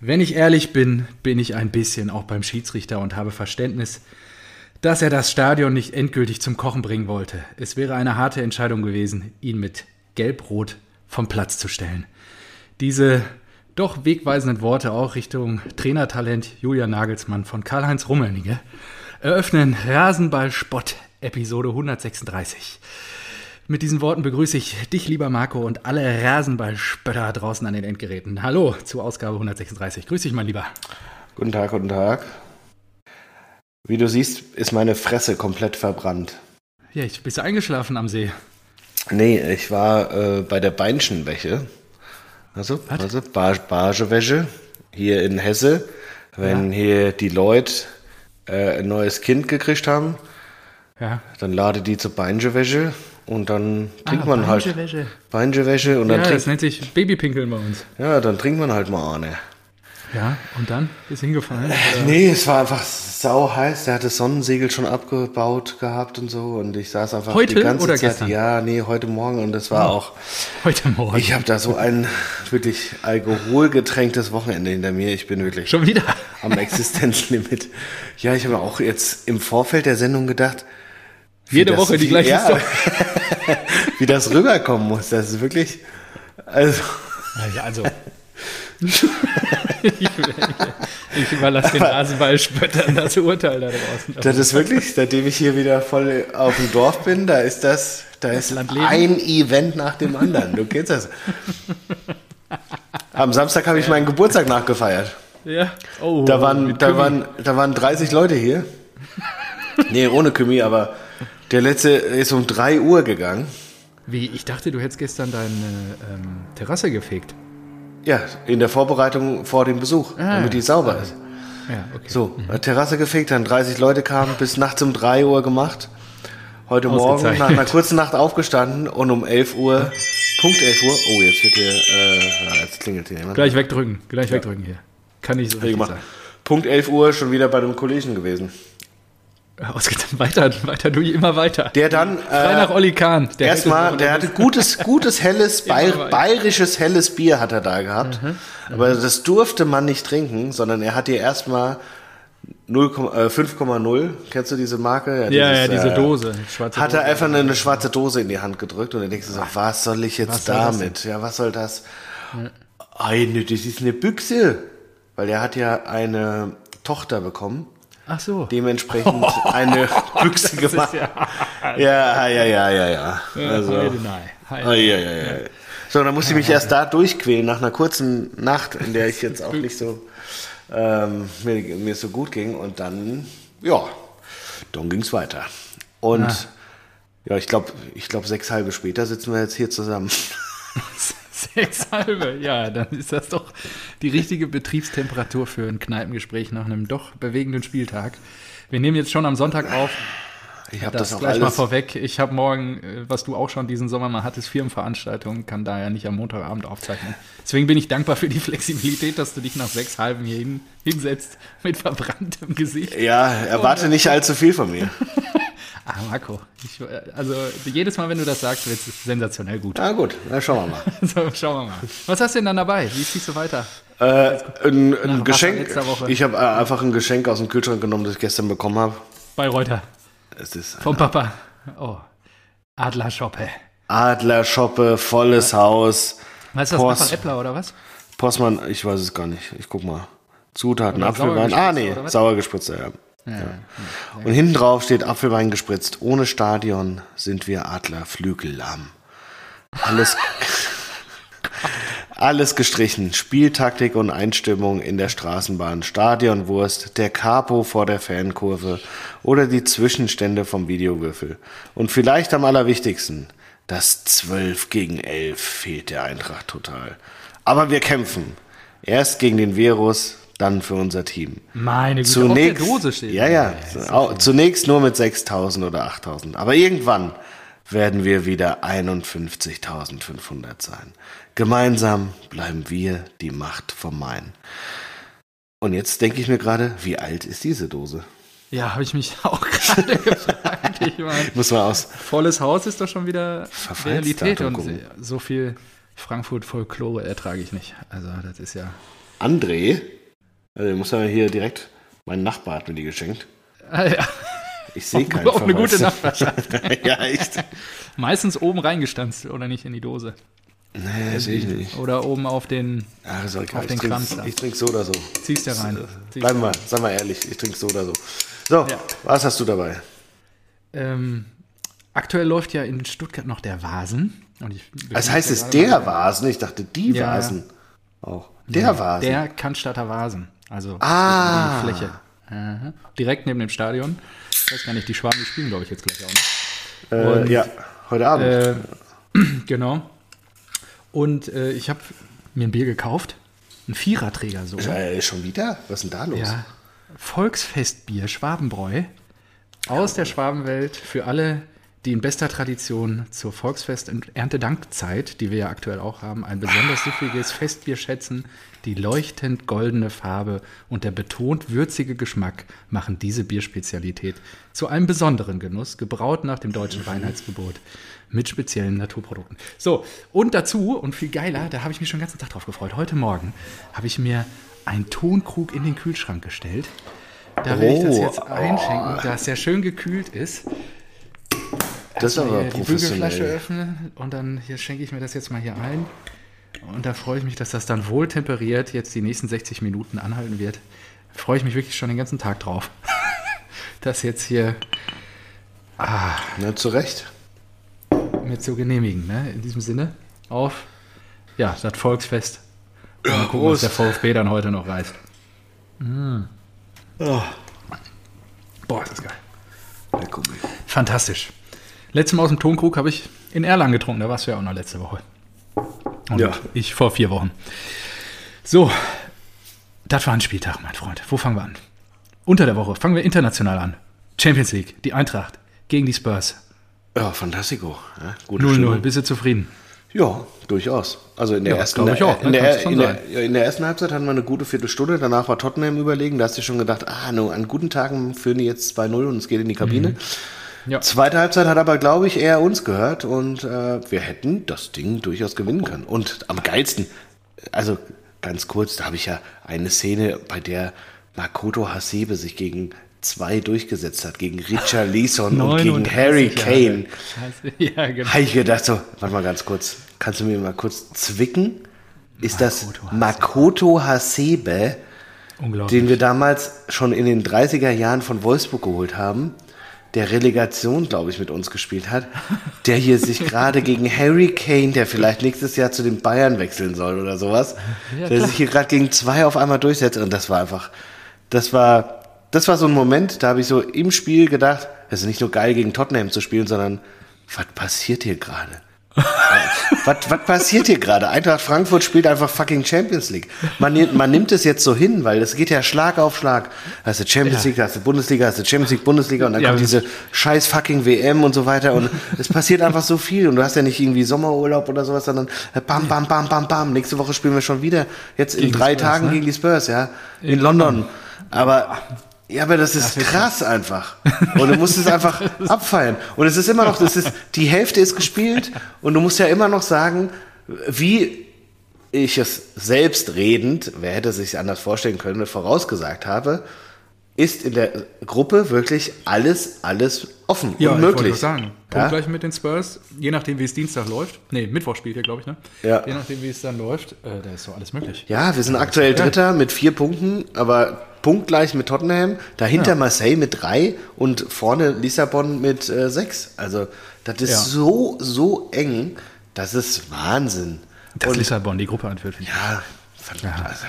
Wenn ich ehrlich bin, bin ich ein bisschen auch beim Schiedsrichter und habe Verständnis, dass er das Stadion nicht endgültig zum Kochen bringen wollte. Es wäre eine harte Entscheidung gewesen, ihn mit Gelb-Rot vom Platz zu stellen. Diese doch wegweisenden Worte auch Richtung Trainertalent Julian Nagelsmann von Karl-Heinz Rummelnige eröffnen Rasenball-Spott Episode 136. Mit diesen Worten begrüße ich dich, lieber Marco, und alle Rasenballspötter draußen an den Endgeräten. Hallo zu Ausgabe 136. Grüß dich, mein Lieber. Guten Tag, guten Tag. Wie du siehst, ist meine Fresse komplett verbrannt. Ja, ich bist du eingeschlafen am See. Nee, ich war äh, bei der Beinschenwäsche. Also, Was? also Bar Bargewäsche hier in Hesse. Wenn hier die Leute äh, ein neues Kind gekriegt haben, Ja. dann lade die zur Beinschenwäsche und dann trinkt Ah, man halt Beinschenwäsche. Beinschenwäsche und Ja, dann das trinkt nennt sich Babypinkeln bei uns. ja, dann trinkt man halt mal eine. Ja, und dann ist hingefallen. oder? Nee, es war einfach sau heiß. Der hatte das Sonnensegel schon abgebaut gehabt und so. Und ich saß einfach Heute die ganze oder Zeit. gestern? Ja, nee, heute Morgen. Und das war auch. Heute Morgen. Ich habe da so ein wirklich alkoholgetränktes Wochenende hinter mir. Ich bin wirklich Schon wieder. am Existenzlimit. Ja, ich habe auch jetzt im Vorfeld der Sendung gedacht. Jede das- Woche die gleiche ja, Story. wie das rüberkommen muss. Das ist wirklich. Also. Also. ich, ich überlasse den Rasenballspöttern das Urteil da draußen. Das ist wirklich, seitdem ich hier wieder voll auf dem Dorf bin, da ist das, da ist Land leben. ein Event nach dem anderen. Du kennst das. Am Samstag habe ich meinen Geburtstag nachgefeiert. ja. Oh, Da waren, da waren, da waren 30 Leute hier. Nee, ohne Kümi, aber der letzte ist um 3 Uhr gegangen. Wie, ich dachte, du hättest gestern deine ähm, Terrasse gefegt. Ja, in der Vorbereitung vor dem Besuch, Ah, damit die sauber ist. Ja, okay. So, Terrasse gefegt, dann 30 Leute kamen, bis nachts um 3 Uhr gemacht. Heute Morgen nach einer kurzen Nacht aufgestanden und um 11 Uhr, Punkt 11 Uhr, oh, jetzt wird hier, äh, ja, jetzt klingelt hier jemand. Gleich wegdrücken, gleich wegdrücken hier. Kann nicht so richtig. Punkt 11 Uhr schon wieder bei einem Kollegen gewesen. Ausgetan, weiter, weiter, du immer weiter. Der dann, Frei nach äh, Olli Kahn. Erstmal, der hatte gutes, gutes, helles, bayer, bayerisches helles Bier hat er da gehabt. Aber das durfte man nicht trinken, sondern er hat dir erstmal 0, äh, 5,0. Kennst du diese Marke? Ja, ja, dieses, diese äh, Dose. Schwarze Hat er Dose. einfach eine, schwarze Dose in die Hand gedrückt und dann denkst du so, was soll ich jetzt Was damit? Ja, was soll das? Eine, das ist eine Büchse. Weil er hat ja eine Tochter bekommen, Ach so. dementsprechend eine Büchse gemacht. Ja, ja, ja, ja, ja. Also, nein. Heide. ah, ja, ja, ja. So, dann musste ich mich erst da durchquälen, nach einer kurzen Nacht, in der ich jetzt auch nicht so, ähm, mir, mir so gut ging. Und dann, ja, dann ging es weiter. Und Ah. ja, ich glaube, ich glaub, sechs halbe später sitzen wir jetzt hier zusammen. Sechs halbe. Ja, dann ist das doch die richtige Betriebstemperatur für ein Kneipengespräch nach einem doch bewegenden Spieltag. Wir nehmen jetzt schon am Sonntag auf. Ich habe Das, das, auch gleich mal alles. vorweg. Ich habe morgen, äh, was du auch schon diesen Sommer mal hattest, Firmenveranstaltungen, kann daher nicht am Montagabend aufzeichnen. Deswegen bin ich dankbar für die Flexibilität, dass du dich nach sechs halben hier hin, hinsetzt mit verbranntem Gesicht. Ja, erwarte nicht allzu viel von mir. Ah, Marco, ich, äh, also jedes Mal, wenn du das sagst, wird es sensationell gut. Na gut, dann schauen wir mal. So, schauen wir mal. Was hast du denn dann dabei? Wie ziehst du weiter? Äh, ein, ein Geschenk. Ich habe äh, einfach ein Geschenk aus dem Kühlschrank genommen, das ich gestern bekommen habe. Bei Reuter. Es ist Vom Papa. Oh. Adlerschoppe. Adlerschoppe, volles Haus. Weißt du das? Post. Papa Äppler oder was? Postmann, ich weiß es gar nicht. Ich guck mal. Zutaten, Oder Apfelwein. Ah, nee, oder was? sauer gespritzt, ja. ja. Und hinten drauf steht Apfelwein gespritzt. Ohne Stadion sind wir Adler flügellahm. Alles, alles gestrichen. Spieltaktik und Einstimmung in der Straßenbahn, Stadionwurst, der Capo vor der Fankurve oder die Zwischenstände vom Videowürfel. Und vielleicht am allerwichtigsten, das 12 gegen 11 fehlt der Eintracht total. Aber wir kämpfen. Erst gegen den Virus, dann für unser Team. Meine Güte, Zunächst, auf der Dose steht. ja, ja, au- zunächst nur mit 6000 oder 8000. Aber irgendwann werden wir wieder 51.500 sein. Gemeinsam bleiben wir die Macht vom Main. Und jetzt denke ich mir gerade, wie alt ist diese Dose? Ja, habe ich mich auch gerade gefragt. Ich meine, Muss man aus. volles Haus ist doch schon wieder Realität und gucken. so viel Frankfurt-Folklore ertrage ich nicht. Also das ist ja André, also muss ja hier direkt, mein Nachbar hat mir die geschenkt. Ah, ja. Ich sehe Auch, keinen auch eine gute. Nachbarschaft. ja, echt. Meistens oben reingestanzt oder nicht in die Dose. Nee, sehe ich nicht. Oder oben auf den. Ach, ist. Auf den ich trinke Kranz da. ich trink so oder so. Ziehst du rein. Ziehst Bleiben du wir, sag mal ehrlich, ich trinke so oder so. So, Ja. was hast du dabei? Ähm, aktuell läuft ja in Stuttgart noch der Vasen. Und ich Das heißt es der mal- Vasen, ich dachte die Ja. Vasen. Auch. Der Vasen. Der Cannstatter Vasen. Also Ah. die Fläche. Aha. Direkt neben dem Stadion. Ich weiß gar nicht, die Schwaben, die spielen, glaube ich, jetzt gleich auch noch. äh, und- ja, heute Abend. Äh, genau. Und äh, ich habe mir ein Bier gekauft. Ein Viererträger so. schon wieder? Was ist denn da los? Ja. Volksfestbier Schwabenbräu aus der Schwabenwelt für alle, die in bester Tradition zur Volksfest- und Erntedankzeit, die wir ja aktuell auch haben, ein besonders süffiges Festbier schätzen. Die leuchtend goldene Farbe und der betont würzige Geschmack machen diese Bierspezialität zu einem besonderen Genuss, gebraut nach dem deutschen Reinheitsgebot mit speziellen Naturprodukten. So, und dazu, und viel geiler, da habe ich mich schon den ganzen Tag drauf gefreut. Heute Morgen habe ich mir einen Tonkrug in den Kühlschrank gestellt. Da will ich das Oh, jetzt einschenken, dass der schön gekühlt ist. Das ist Erstmal aber die Bügelflasche öffnen und dann hier schenke ich mir das jetzt mal hier ein. Und da freue ich mich, dass das dann wohl temperiert jetzt die nächsten 60 Minuten anhalten wird. Freue ich mich wirklich schon den ganzen Tag drauf. das jetzt hier Na, zu Recht. mir zu genehmigen. Ne? In diesem Sinne auf ja, das Volksfest. Und mal gucken, was Prost. der VfB dann heute noch reißt. Oh, Boah, ist das geil. Fantastisch. Letztes Mal aus dem Tonkrug habe ich in Erlangen getrunken. Da warst du ja auch noch letzte Woche. Und Ja. ich vor vier Wochen. So, das war ein Spieltag, mein Freund. Wo fangen wir an? Unter der Woche fangen wir international an. Champions League, die Eintracht gegen die Spurs. Ja, fantastico. Ja, gute 0-0. Stimmung. Bist du zufrieden? Ja, durchaus. Also in der Ja, ersten ich auch, in, ne? der, in, der, in der ersten Halbzeit hatten wir eine gute Viertelstunde, danach war Tottenham überlegen, da hast du schon gedacht, ah, no, an guten Tagen führen die jetzt 2-0 und es geht in die Kabine. Mhm. Ja. Zweite Halbzeit hat aber, glaube ich, eher uns gehört und äh, wir hätten das Ding durchaus gewinnen können. Und am geilsten, also ganz kurz, da habe ich ja eine Szene, bei der Makoto Hasebe sich gegen zwei durchgesetzt hat, gegen Richard Leeson und gegen 39 Harry. Kane. Ja, genau. Habe ich gedacht so, warte mal ganz kurz, kannst du mir mal kurz zwicken? Ist das Makoto Hasebe, den wir damals schon in den 30er Jahren von Wolfsburg geholt haben, der Relegation, glaube ich, mit uns gespielt hat, der hier sich gerade gegen Harry Kane, der vielleicht nächstes Jahr zu den Bayern wechseln soll oder sowas, Ja, der sich hier gerade gegen zwei auf einmal durchsetzt. Und das war einfach, das war, das war so ein Moment, da habe ich so im Spiel gedacht, es ist nicht nur geil gegen Tottenham zu spielen, sondern was passiert hier gerade? Was, was passiert hier gerade? Eintracht Frankfurt spielt einfach fucking Champions League. Man, nimmt- man nimmt es jetzt so hin, weil es geht ja Schlag auf Schlag. Hast du Champions Ja. League, hast du Bundesliga, hast du Champions League, Bundesliga und dann Ja, kommt diese scheiß fucking WM und so weiter und es passiert einfach so viel und du hast ja nicht irgendwie Sommerurlaub oder sowas, sondern bam, bam, bam, bam, bam. Nächste Woche spielen wir schon wieder, jetzt in Gegen drei Spurs, Tagen ne? gegen die Spurs, ja. In, In London. Aber, ja, aber das ist krass einfach. Und du musst es einfach abfeiern. Und es ist immer noch, das ist, die Hälfte ist gespielt und du musst ja immer noch sagen, wie ich es selbstredend, wer hätte sich anders vorstellen können, vorausgesagt habe, ist in der Gruppe wirklich alles, alles offen Ja, und ich möglich. nur sagen. Ja? Punkt gleich mit den Spurs. Je nachdem, wie es Dienstag läuft. Nee, Mittwoch spielt ihr, glaube ich, ne? Ja. Je nachdem, wie es dann läuft, äh, da ist so alles möglich. Ja, wir sind aktuell. Dritter mit vier Punkten, aber punktgleich mit Tottenham, dahinter Ja. Marseille mit drei und vorne Lissabon mit äh, sechs. Also das ist Ja. so, so eng, das ist Wahnsinn. Dass und, Lissabon die Gruppe anführt. ich. ja, verdammt, also,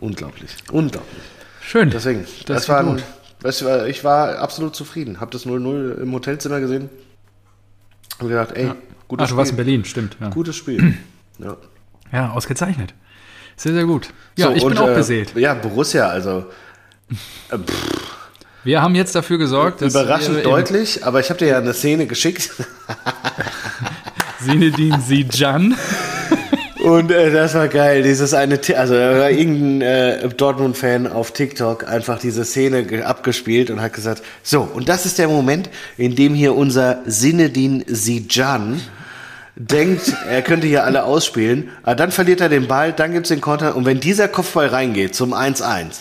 unglaublich, unglaublich. Schön. Deswegen, das, das, war, gut. weißt du, ich war absolut zufrieden. Hab das 0-0 im Hotelzimmer gesehen und gedacht, ey, Ach, gutes du warst in Spiel. Berlin, stimmt. Ja, Gutes Spiel. ja. ja ausgezeichnet. Sehr, sehr gut. Ja, So, ich bin und, auch äh, beseelt. Ja, Borussia, also Wir haben jetzt dafür gesorgt, dass Überraschend deutlich, aber ich habe dir ja eine Szene geschickt Sinedin Sijan. und äh, das war geil. Dieses eine, also da war irgendein äh, Dortmund-Fan auf TikTok einfach diese Szene ge- abgespielt und hat gesagt, so und das ist der Moment, in dem hier unser Sinedin Sijan denkt, er könnte hier alle ausspielen, aber dann verliert er den Ball, dann gibt's den Konter und wenn dieser Kopfball reingeht zum 1-1,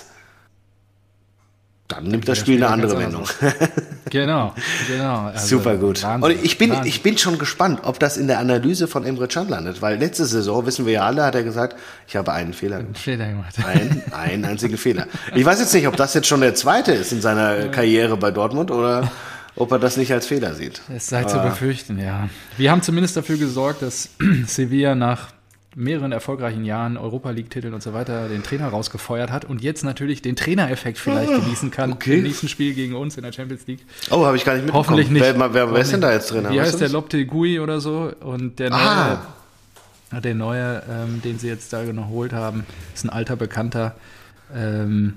dann nimmt das Spiel eine andere Wendung. Genau, genau. Also Super gut. Wahnsinn, und ich bin, Wahnsinn. ich bin schon gespannt, ob das in der Analyse von Emre Can landet, weil letzte Saison, wissen wir ja alle, hat er gesagt, ich habe einen Fehler gemacht. Fehler gemacht. Einen, einen einzigen Fehler. Ich weiß jetzt nicht, ob das jetzt schon der zweite ist in seiner Karriere bei Dortmund oder ob er das nicht als Fehler sieht. Es sei zu befürchten, ja. Wir haben zumindest dafür gesorgt, dass Sevilla nach mehreren erfolgreichen Jahren Europa League-Titeln und so weiter den Trainer rausgefeuert hat und jetzt natürlich den Trainereffekt vielleicht genießen kann Ah, okay. im nächsten Spiel gegen uns in der Champions League. Oh, habe ich gar nicht mitbekommen. Hoffentlich nicht. Wer, wer, wer ist denn da jetzt drin? Wie heißt der? Lopte Gui oder so? Und der neue, Ah. der neue ähm, den sie jetzt da geholt haben, ist ein alter Bekannter. Ähm,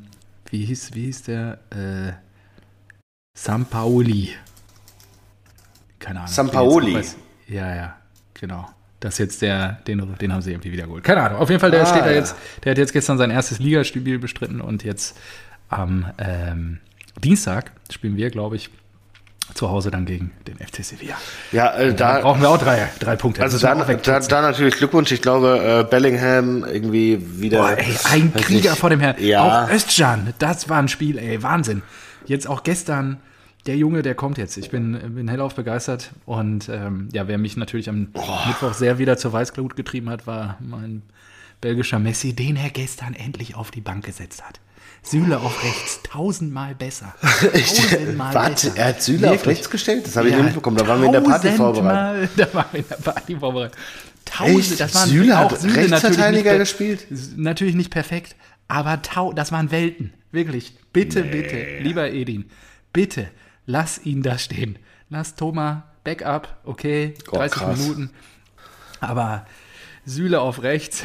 wie, hieß, wie hieß der? Äh, Sampaoli. Keine Ahnung. Sampaoli? Ja, ja, genau. Das ist jetzt der, den, den haben sie irgendwie wieder geholt. Keine Ahnung. Auf jeden Fall, der Ah, steht da ja. jetzt, der hat jetzt gestern sein erstes Ligaspiel bestritten und jetzt am ähm, Dienstag spielen wir, glaube ich, zu Hause dann gegen den FC Sevilla. Ja, äh, Da da, brauchen wir auch drei, drei Punkte. also da, da, da natürlich Glückwunsch. Ich glaube, äh, Bellingham irgendwie wieder. Boah, ey, ein Krieger nicht. vor dem Herrn. Ja. Auch Özcan, das war ein Spiel, ey, Wahnsinn. Jetzt auch gestern, der Junge, der kommt jetzt. Ich bin, bin hellauf begeistert. Und ähm, ja, wer mich natürlich am Mittwoch sehr wieder zur Weißglut getrieben hat, war mein belgischer Messi, den er gestern endlich auf die Bank gesetzt hat. Süle auf rechts, tausendmal besser. Tausendmal Warte, besser. er hat Süle auf Wirklich. rechts gestellt? Das habe ich Ja, nicht mitbekommen. Da waren wir in der Party tausendmal- vorbereitet. Da waren wir in der Party vorbereitet. Tausend, Echt? das waren Süle auch hat Süle natürlich Rechtsverteidiger nicht gespielt? Natürlich nicht perfekt, aber tau, das waren Welten. Wirklich. Bitte, bitte, lieber Edin, bitte, lass ihn da stehen. Lass Thomas Backup, okay, Oh, 30 krass. Minuten. Aber Süle auf rechts,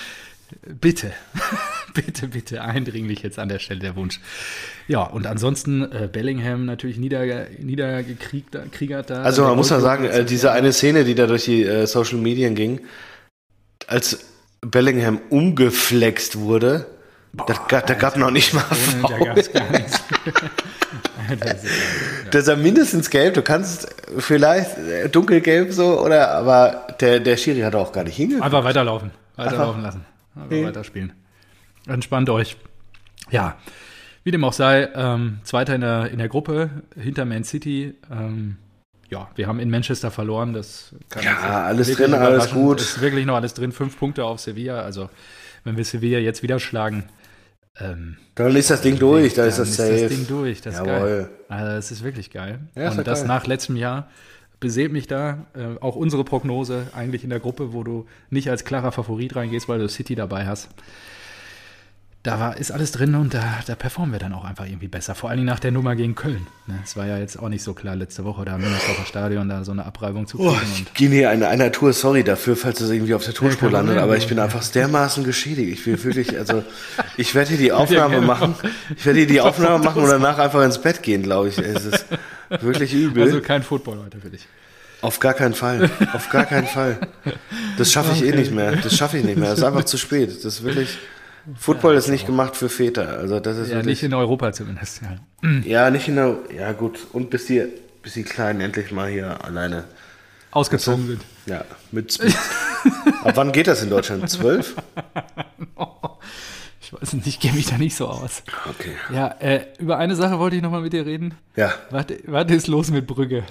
bitte, bitte, bitte, eindringlich jetzt an der Stelle der Wunsch. Ja, und ansonsten äh, Bellingham natürlich nieder, niedergekriegert. kriegert da. Also man muss ja sagen, äh, diese eine Szene, die da durch die äh, Social Medien ging, als Bellingham umgeflext wurde, da, ga- da gab noch nicht mal da Foul. gab es gar nichts. Das ist- Das ist mindestens gelb. Du kannst vielleicht äh, dunkelgelb so, oder, aber der, der Schiri hat auch gar nicht hingeguckt. Einfach weiterlaufen. Weiterlaufen lassen. Einfach Nee. weiterspielen. Entspannt euch. Ja, wie dem auch sei, ähm, Zweiter in der, in der Gruppe hinter Man City. Ähm, ja, wir haben in Manchester verloren. Das kann Ja, alles drin, alles gut. Ist wirklich noch alles drin. Fünf Punkte auf Sevilla. Also, wenn wir Sevilla jetzt wieder schlagen, ähm, Dann ist das Ding durch, da ist das ist safe. das Ding durch. Das ist Jawohl. geil. Also, das ist wirklich geil. Ja, ist Und das geil. nach letztem Jahr beseelt mich da äh, auch unsere Prognose eigentlich in der Gruppe, wo du nicht als klarer Favorit reingehst, weil du City dabei hast. Da war, ist alles drin und da, da performen wir dann auch einfach irgendwie besser. Vor allen Dingen nach der Nummer gegen Köln. Ne, Das war ja jetzt auch nicht so klar letzte Woche, da im Müngersdorfer Stadion da so eine Abreibung zu kriegen. Oh, ich gehe hier einer, einer Tour, sorry dafür, falls es irgendwie auf der Tonspur kein landet, aber ich bin einfach dermaßen geschädigt. Ich will wirklich, also, ich werde hier die Aufnahme gerne machen. Ich werde hier die Aufnahme machen und danach einfach ins Bett gehen, glaube ich. Es ist wirklich übel. also kein Football heute für dich. Auf gar keinen Fall. Auf gar keinen Fall. Das schaffe ich eh nicht mehr. Das schaffe ich nicht mehr. Das ist einfach zu spät. Das ist wirklich. Football ist nicht gemacht für Väter. Also das ist Ja, wirklich. nicht in Europa zumindest. Ja. ja, nicht in der. Ja, gut. Und bis die, bis die Kleinen endlich mal hier alleine. Ausgezogen sind. Ja, mit. mit Ab wann geht das in Deutschland? Zwölf? Ich weiß nicht, ich kenne mich da nicht so aus. Okay. Ja, äh, über eine Sache wollte ich nochmal mit dir reden. Ja. Was, was ist los mit Brügge?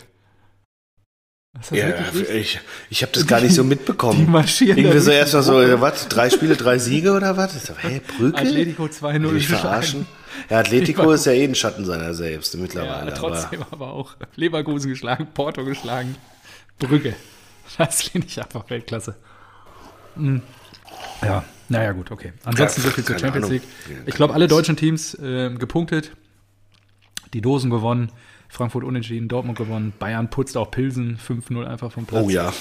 Ja, ich, ich habe das gar nicht so Die mitbekommen. marschieren Irgendwie so durch erst die mal so, äh, was? Drei Spiele, drei Siege oder was? Ich so, hä, Brücke? Atletico 2-0 Will ich verarschen? Ja, Atletico ist ja eh ein Schatten seiner selbst mittlerweile. Ja, trotzdem aber auch Leverkusen geschlagen, Porto geschlagen, Brügge. Das finde ich einfach Weltklasse. Hm. Ja, naja, gut, okay. Ansonsten Ja, so viel zur Champions Ahnung. League. Ich glaube, alle deutschen Teams ähm, gepunktet, die Dosen gewonnen, Frankfurt unentschieden, Dortmund gewonnen, Bayern putzt auch Pilsen 5-0 einfach vom Platz. Oh ja.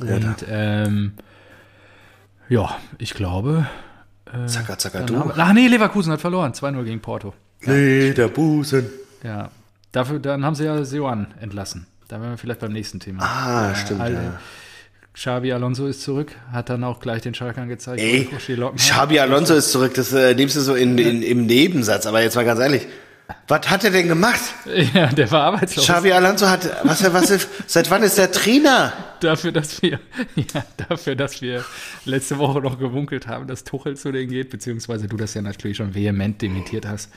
Und ähm, ja, ich glaube. Zacker, zacker, dann du. Ach nee, Leverkusen hat verloren. 2-0 gegen Porto. Lederbusen. Ja. Dafür, dann haben sie ja Seoane entlassen. Da wären wir vielleicht beim nächsten Thema. Ah, stimmt, Al- ja. Xabi Alonso ist zurück, hat dann auch gleich den Schalkern gezeigt. Ey. Xabi Alonso ist zurück, das äh, nimmst du so in, in, im Nebensatz, aber jetzt mal ganz ehrlich, Was hat er denn gemacht? Ja, der war arbeitslos. Xavi Alonso hat, was, was, seit wann ist der Trainer? Dafür, dass wir, ja, dafür, dass wir letzte Woche noch gewunkelt haben, dass Tuchel zu denen geht, beziehungsweise du das ja natürlich schon vehement dementiert hast.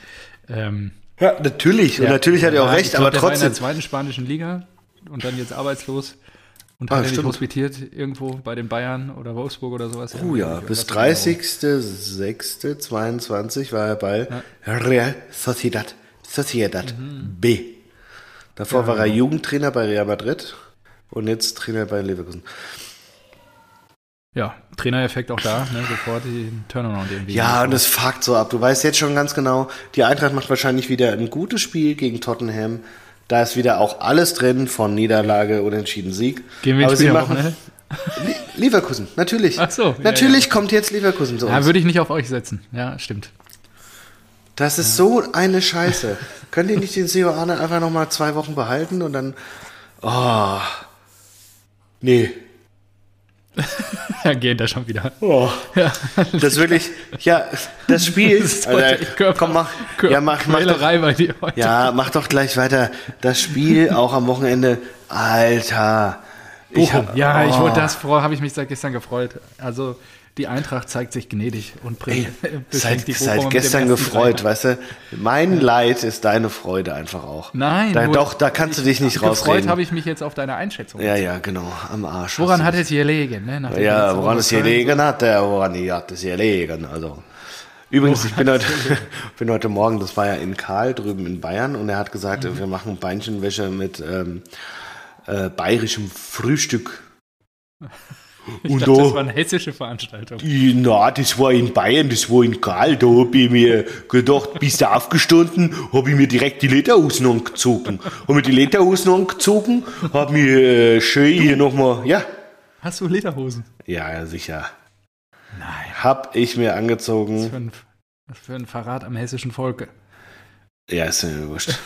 Ähm, Ja, natürlich. Und ja, natürlich hat er auch ja, recht, glaub, aber war in trotzdem. der zweiten spanischen Liga und dann jetzt arbeitslos und Ah, hat er nicht hospitiert irgendwo bei den Bayern oder Wolfsburg oder sowas. Oh ja, bis Was genau. 30.06.22 war er bei Real Sociedad. Sociedad Mhm. B. Davor war er Jugendtrainer bei Real Madrid und jetzt Trainer bei Leverkusen. Ja, Trainereffekt auch da, ne, sofort den Turnaround irgendwie. Ja, und es fuckt so ab. Du weißt jetzt schon ganz genau, die Eintracht macht wahrscheinlich wieder ein gutes Spiel gegen Tottenham. Da ist wieder auch alles drin, von Niederlage, Unentschieden, Sieg. Gehen wir Aber sie machen Wochenende? Le- Leverkusen, natürlich. Ach so, ja, natürlich kommt jetzt Leverkusen zu uns. Ja, würde ich nicht auf euch setzen. Ja, stimmt. Das ist so eine Scheiße. Könnt ihr nicht den Seoane einfach noch mal zwei Wochen behalten und dann. Oh. Nee. Ja, gehen da schon wieder. Oh. Ja, Das ist wirklich. Ja, das Spiel. ist heute Alter, Körper- komm, mach. Ja, mach, mach doch, bei dir heute. ja, mach doch gleich weiter. Das Spiel auch am Wochenende. Alter. Ich Bochum. hab, ja, ich oh. wollte das vor, habe ich mich seit gestern gefreut. Also die Eintracht zeigt sich gnädig und bringt Ey, seit, die seit gestern gefreut, Dreier. weißt du? Mein Leid ist deine Freude einfach auch. Nein, Da, doch, da kannst du dich nicht Gefreut rausreden. habe ich mich jetzt auf deine Einschätzung. Ja, ja, genau. Am Arsch. Woran hat es gelegen? Ne? Nachdem Ja, woran es Köln- gelegen hat, der woran die hat es gelegen. Also. Übrigens, ich bin heute, bin heute Morgen, das war ja in Karl drüben in Bayern und er hat gesagt, Mhm. wir machen Beinchenwäsche mit ähm, äh, bayerischem Frühstück. Ich Und dachte, das da- war eine hessische Veranstaltung. Na, das war in Bayern, das war in Karl. Da hab ich mir gedacht, bist du aufgestanden, hab ich mir direkt die Lederhosen angezogen. Hab mir die Lederhosen angezogen, hab mir äh, schön hier nochmal, ja, Hast du Lederhosen? ja, ja, sicher. Nein. Hab ich mir Was angezogen. für ein, was für ein Verrat am hessischen Volke. Ja, ist mir wurscht.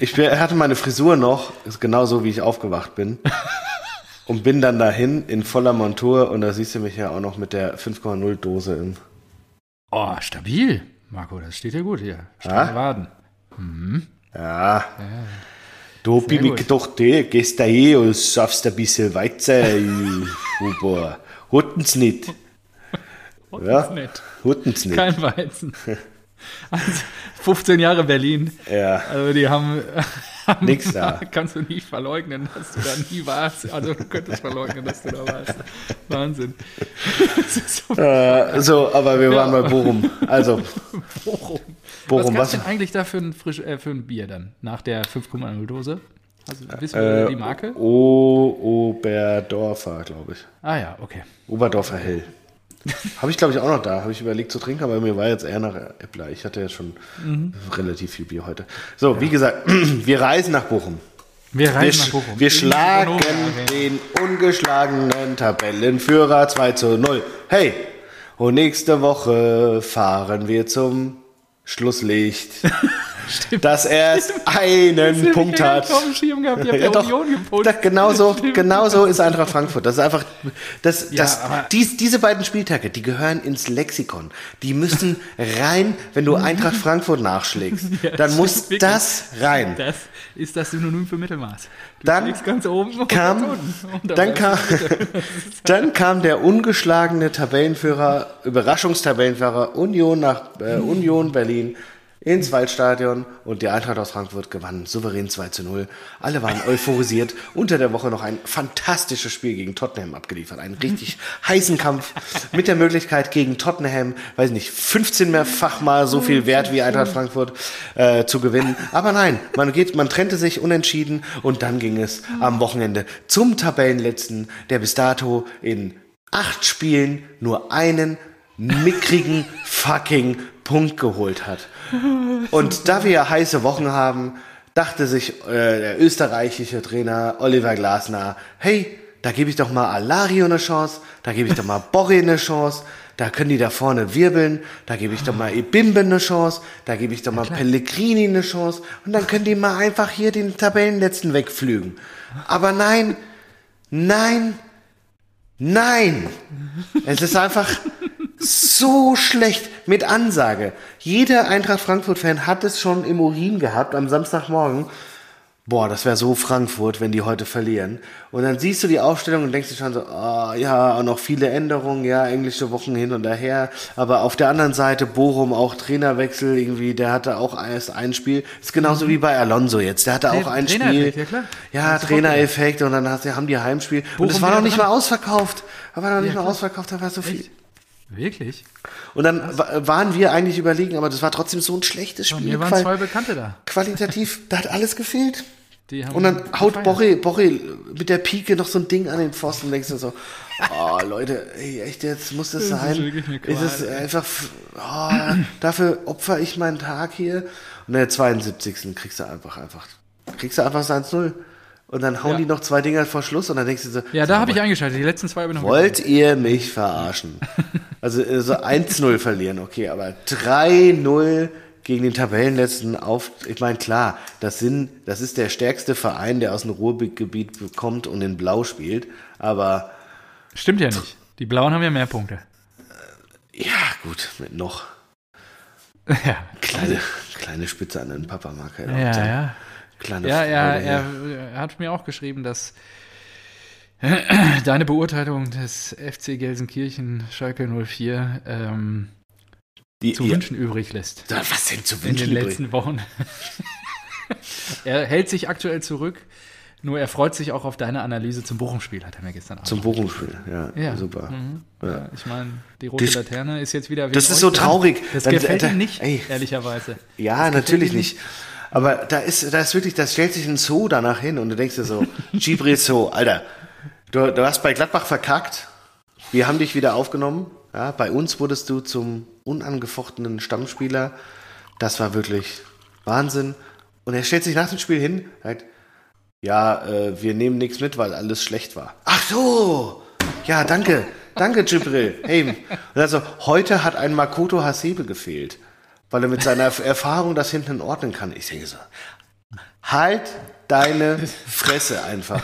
Ich hatte meine Frisur noch, ist genau so, wie ich aufgewacht bin. Und bin dann dahin in voller Montur und da siehst du mich ja auch noch mit der 5,0 Dose im. Oh, stabil. Marco, das steht dir gut hier. Ah? Starke Waden. Ja. Da hab ich mir gut. gedacht, hey, gehst da hin und schaffst ein bisschen Weizen. Super. Hatten's nicht. Ja. Ist nett. Hatten's nicht. Kein Weizen. Also 15 Jahre Berlin. Ja. Also die haben Nix da. Kannst du nicht verleugnen, dass du da nie warst. Also du könntest verleugnen, dass du da warst. Wahnsinn. Ist so Äh, so, aber wir waren bei Bochum. Also, Bochum. Bochum, was gab's denn eigentlich da für ein, frisch, äh, für ein Bier dann? Nach der 5,0 Dose? Also, wissen Äh, wir die Marke? O Oberdorfer, glaube ich. Ah ja, okay. Oberdorfer Hell. Habe ich, glaube ich, auch noch da. Habe ich überlegt zu trinken, aber mir war jetzt eher nach Äppler. Ich hatte ja schon Mhm. relativ viel Bier heute. So, wie gesagt, wir reisen nach Bochum. Wir Wir, reisen nach sch- Bochum. wir schlagen den ungeschlagenen Tabellenführer 2 zu 0. Hey, und nächste Woche fahren wir zum Schlusslicht, das erst einen Punkt hat. Auf Schirm gehabt, ihr habt ja, doch, Union gepostet. genauso, Stimmt. genauso ist Eintracht Frankfurt. Das ist einfach, das, Ja, das, dies, diese beiden Spieltage, die gehören ins Lexikon. Die müssen rein, wenn du Eintracht Frankfurt nachschlägst. Ja, dann muss wirklich. das rein. Das ist das Synonym für Mittelmaß. Du Dann ganz oben kam, ganz dann kam, dann kam der ungeschlagene Tabellenführer, Überraschungstabellenführer Union nach äh, Union Berlin ins Waldstadion und die Eintracht aus Frankfurt gewann souverän 2 zu 0. Alle waren euphorisiert. Unter der Woche noch ein fantastisches Spiel gegen Tottenham abgeliefert. Einen richtig heißen Kampf mit der Möglichkeit gegen Tottenham, weiß nicht, 15 mehrfach mal so viel wert wie Eintracht Frankfurt äh, zu gewinnen. Aber nein, man geht, man trennte sich unentschieden und dann ging es am Wochenende zum Tabellenletzten, der bis dato in acht Spielen nur einen mickrigen fucking Punkt geholt hat. Und da wir heiße Wochen haben, dachte sich äh, der österreichische Trainer Oliver Glasner, hey, da gebe ich doch mal Alario eine Chance, da gebe ich doch mal Borre eine Chance, da können die da vorne wirbeln, da gebe ich doch mal Ebimbe eine Chance, da gebe ich doch mal Pellegrini eine Chance und dann können die mal einfach hier den Tabellenletzten wegflügen. Aber nein, nein, nein, es ist einfach So schlecht mit Ansage. Jeder Eintracht Frankfurt-Fan hat es schon im Urin gehabt am Samstagmorgen. Boah, das wäre so Frankfurt, wenn die heute verlieren. Und dann siehst du die Aufstellung und denkst dir schon so, oh, ja, noch viele Änderungen, ja, englische Wochen hin und her. Aber auf der anderen Seite Bochum auch Trainerwechsel irgendwie, der hatte auch erst ein Spiel. Ist genauso wie bei Alonso jetzt, der hatte auch ein Spiel. Ja klar. Ja, Trainereffekt und dann hast, haben die Heimspiel. Bochum und es war noch nicht dran. mal ausverkauft. Da war noch nicht Ja, mal ausverkauft, da war so viel. Wirklich? Und dann wa- waren wir eigentlich überlegen, aber das war trotzdem so ein schlechtes Spiel. mir waren Qual zwei Bekannte da. qualitativ, da hat alles gefehlt. Und dann haut. Borre, Borre mit der Pike noch so ein Ding an den Pfosten und denkst du so, oh Leute, ey, echt jetzt muss das Das ist sein? Qual, ist es einfach, oh, dafür opfer ich meinen Tag hier. Und in der 72. kriegst du einfach, einfach, kriegst du einfach das 1-0. Und dann hauen Ja. die noch zwei Dinger vor Schluss und dann denkst du so, Ja, da habe ich eingeschaltet. Die letzten zwei habe ich noch Wollt ihr mich verarschen? Also äh, so 1-0 verlieren, okay, aber 3-0 gegen den Tabellenletzten auf. Ich meine, klar, das, sind, das ist der stärkste Verein, der aus dem Ruhrgebiet kommt und in Blau spielt. Aber Stimmt ja nicht. Die Blauen haben ja mehr Punkte. ja, gut, mit noch Ja, kleine, kleine Spitze an den Papa mag er ja, ja. Kleine Ja, er, er, er hat mir auch geschrieben, dass deine Beurteilung des FC Gelsenkirchen Schalke 04 ähm, Die, zu ja, wünschen übrig lässt. Was denn zu In wünschen? den übrig? letzten Wochen. er hält sich aktuell zurück, nur er freut sich auch auf deine Analyse zum Bochum-Spiel, hat er mir gestern Abend Zum Bochum-Spiel, ja, Ja. super. Mhm. Ja. Ich meine, die rote Das- Laterne ist jetzt wieder. das ist so dran. traurig. Das Dann- gefällt da- ihm nicht, ey. ehrlicherweise. Ja, Das natürlich ihm nicht. Aber da ist, da ist wirklich, das stellt sich ein Zoo danach hin und du denkst dir so, Gibril Zoo, Alter, du, du hast bei Gladbach verkackt, wir haben dich wieder aufgenommen, ja, bei uns wurdest du zum unangefochtenen Stammspieler, das war wirklich Wahnsinn. Und er stellt sich nach dem Spiel hin, sagt, ja, äh, wir nehmen nichts mit, weil alles schlecht war. Ach so, ja, danke, danke Gibril. Hey, und also, heute hat ein Makoto Hasebe gefehlt, weil er mit seiner Erfahrung das hinten ordnen kann. Ich denke so, halt deine Fresse einfach.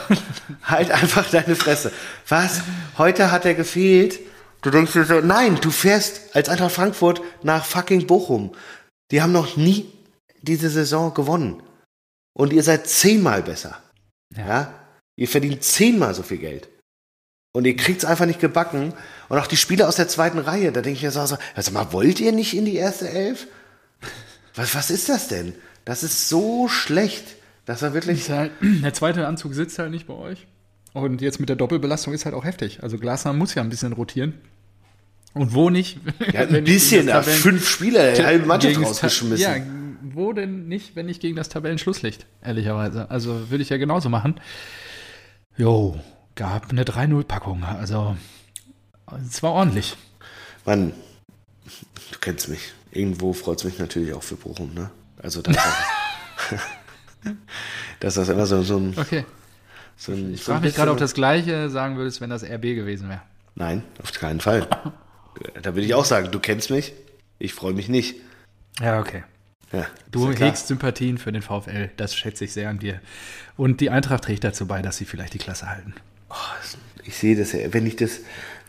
halt einfach deine Fresse. Was? Heute hat er gefehlt? Du denkst dir so, nein, du fährst als Eintracht Frankfurt nach fucking Bochum. Die haben noch nie diese Saison gewonnen. Und ihr seid zehnmal besser. Ja. Ja. Ihr verdient zehnmal so viel Geld. Und ihr kriegt es einfach nicht gebacken. Und auch die Spieler aus der zweiten Reihe, da denke ich mir so, so, also mal, wollt ihr nicht in die erste Elf? Was, was ist das denn? Das ist so schlecht. Das war wirklich. Halt, der zweite Anzug sitzt halt nicht bei euch. Und jetzt mit der Doppelbelastung ist halt auch heftig. Also Glasner muss ja ein bisschen rotieren. Und wo nicht? Ja, ein ich bisschen, ja, fünf Spieler, die halbe Mannschaft rausgeschmissen. Ja, wo denn nicht, wenn nicht gegen das Tabellenschlusslicht, ehrlicherweise. Also würde ich ja genauso machen. Jo, gab eine 3-0-Packung. Also, es war ordentlich. Mann, du kennst mich. Irgendwo freut es mich natürlich auch für Bochum, ne? Also, dass das, dass das immer so, so ein. Okay. So ein Ich so frage mich gerade, ob das Gleiche sagen würdest, wenn das RB gewesen wäre. Nein, auf keinen Fall. Da würde ich auch sagen, du kennst mich, ich freue mich nicht. Ja, okay. Ja, Du ja hegst Sympathien für den VfL, das schätze ich sehr an dir. Und die Eintracht trägt dazu bei, dass sie vielleicht die Klasse halten. Oh, ich sehe das ja, wenn ich das,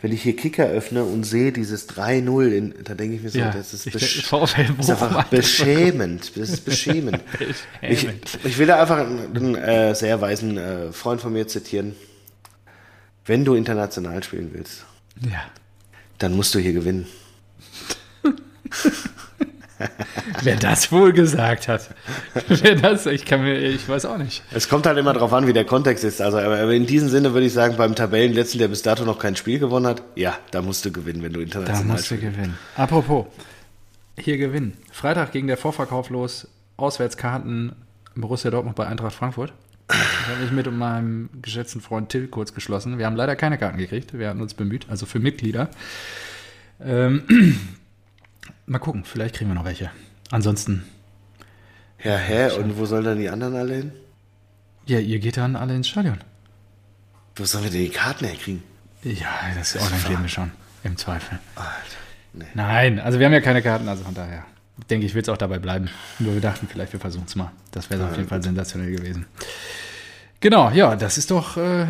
wenn ich hier Kicker öffne und sehe dieses 3-0, in- da denke ich mir so, das ist, besch denke, ist einfach beschämend. Das ist beschämend. ich, Beschämend. ich will da einfach einen, einen äh, sehr weisen äh, Freund von mir zitieren. Wenn du international spielen willst, Ja. dann musst du hier gewinnen. Wer das wohl gesagt hat. Wer das, ich kann mir, ich weiß auch nicht. Es kommt halt immer darauf an, wie der Kontext ist. Also, aber in diesem Sinne würde ich sagen, beim Tabellenletzten, der bis dato noch kein Spiel gewonnen hat, ja, da musst du gewinnen, wenn du Da international musst du gewinnen. Apropos, hier gewinnen. Freitag ging der Vorverkauf los. Auswärtskarten Borussia Dortmund bei Eintracht Frankfurt. Ich habe mich mit meinem geschätzten Freund Till kurz geschlossen. Wir haben leider keine Karten gekriegt. Wir hatten uns bemüht, also für Mitglieder. Ähm, mal gucken, vielleicht kriegen wir noch welche. Ansonsten, Ja, hä? Und wo sollen dann die anderen alle hin? ja, ihr geht dann alle ins Stadion. Wo sollen wir denn die Karten herkriegen? Ja, das organisieren wir schon, im Zweifel. Alter, nee. Nein, also wir haben ja keine Karten, also von daher denke ich, wird es auch dabei bleiben. Nur wir dachten, vielleicht wir versuchen es mal. Das wäre auf jeden Fall sensationell gewesen. Genau, ja, das ist doch äh,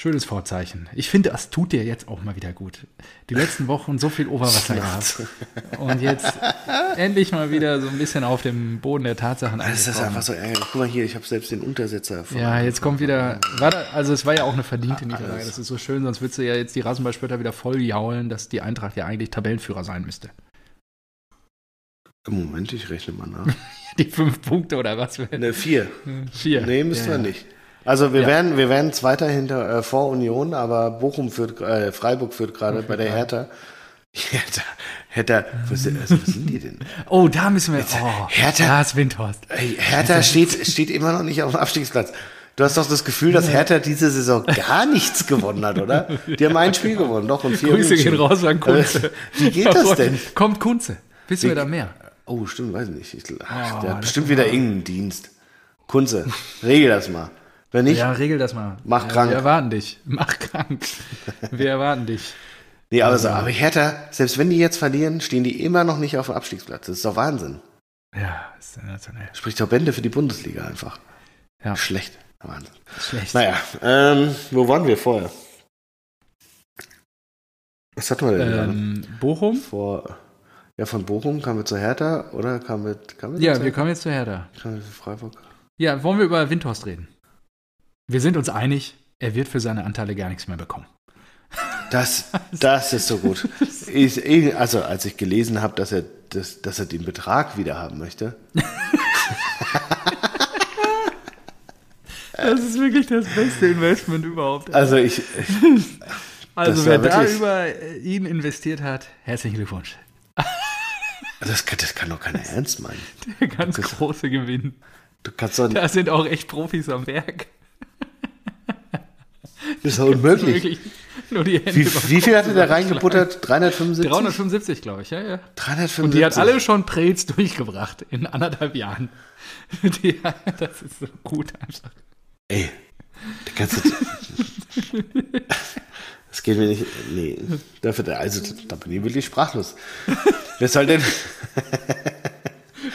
Schönes Vorzeichen. Ich finde, das tut dir jetzt auch mal wieder gut. Die letzten Wochen so viel Oberwasser gehabt. Und jetzt endlich mal wieder so ein bisschen auf dem Boden der Tatsachen Das ist einfach so ärgerlich. Guck mal hier, ich habe selbst den Untersetzer von. Ja, jetzt kommt wieder. Da, also es war ja auch eine verdiente Niederlage. Das ist so schön, sonst würdest du ja jetzt die Rasenballspötter wieder voll jaulen, dass die Eintracht ja eigentlich Tabellenführer sein müsste. Moment, ich rechne mal nach. Die fünf Punkte oder was? Ne, vier. Vier. Nee, müssen Ja, wir ja. nicht. Also wir Ja. werden, wir werden Zweiter hinter äh, vor Union, aber Bochum führt, äh, Freiburg führt gerade bei der Hertha. Hertha, Hertha, was, sind- also, was sind die denn? Oh, da müssen wir. Oh, Hertha- Da ist Windhorst. Hertha steht, steht immer noch nicht auf dem Abstiegsplatz. Du hast doch das Gefühl, dass Hertha diese Saison gar nichts gewonnen hat, oder? Die haben ein Spiel gewonnen, doch, und vier Grüße gehen raus an Kunze. Äh, Wie geht das denn? Kommt Kunze. Wissen wir da mehr? Oh, stimmt, weiß nicht. Ich, ach, Oh, der hat bestimmt wieder irgendeinen Dienst. Kunze, regel das mal. Wenn nicht, Ja, regel das mal. Mach ja, krank. Wir erwarten dich. Mach krank. Wir erwarten dich. nee, aber, so, aber Hertha, selbst wenn die jetzt verlieren, stehen die immer noch nicht auf dem Abstiegsplatz. Das ist doch Wahnsinn. Ja, ist sensationell. Spricht doch Bände für die Bundesliga einfach. Ja, Schlecht. Wahnsinn. schlecht. Naja, ähm, wo waren wir vorher? Was hatten wir denn gerade? Ähm, Bochum? Vor, ja, von Bochum kamen wir zu Hertha oder kamen wir, kamen wir Ja, zu, wir kommen jetzt zu Hertha. kamen wir zu Freiburg? Ja, wollen wir über Windhorst reden? Wir sind uns einig, er wird für seine Anteile gar nichts mehr bekommen. Das, das ist so gut. Ich, ich, also, als ich gelesen habe, dass er, das, dass er den Betrag wieder haben möchte, Das ist wirklich das beste Investment überhaupt. also ich, Also das wer da über äh, ihn investiert hat, herzlichen Glückwunsch. das kann, das kann doch keiner ernst meinen. Der ganz große Gewinn. Du kannst doch, Da sind auch echt Profis am Werk. Das ist doch unmöglich. Wie, wie viel hatte der reingebuttert? 375? 375, glaube ich, ja, ja. 375. Und die hat alle schon Prels durchgebracht in anderthalb Jahren. Die, das ist so gut einfach. Ey, kannst du. Das geht mir nicht. Nee, dafür, also da bin ich wirklich sprachlos. Wer soll denn.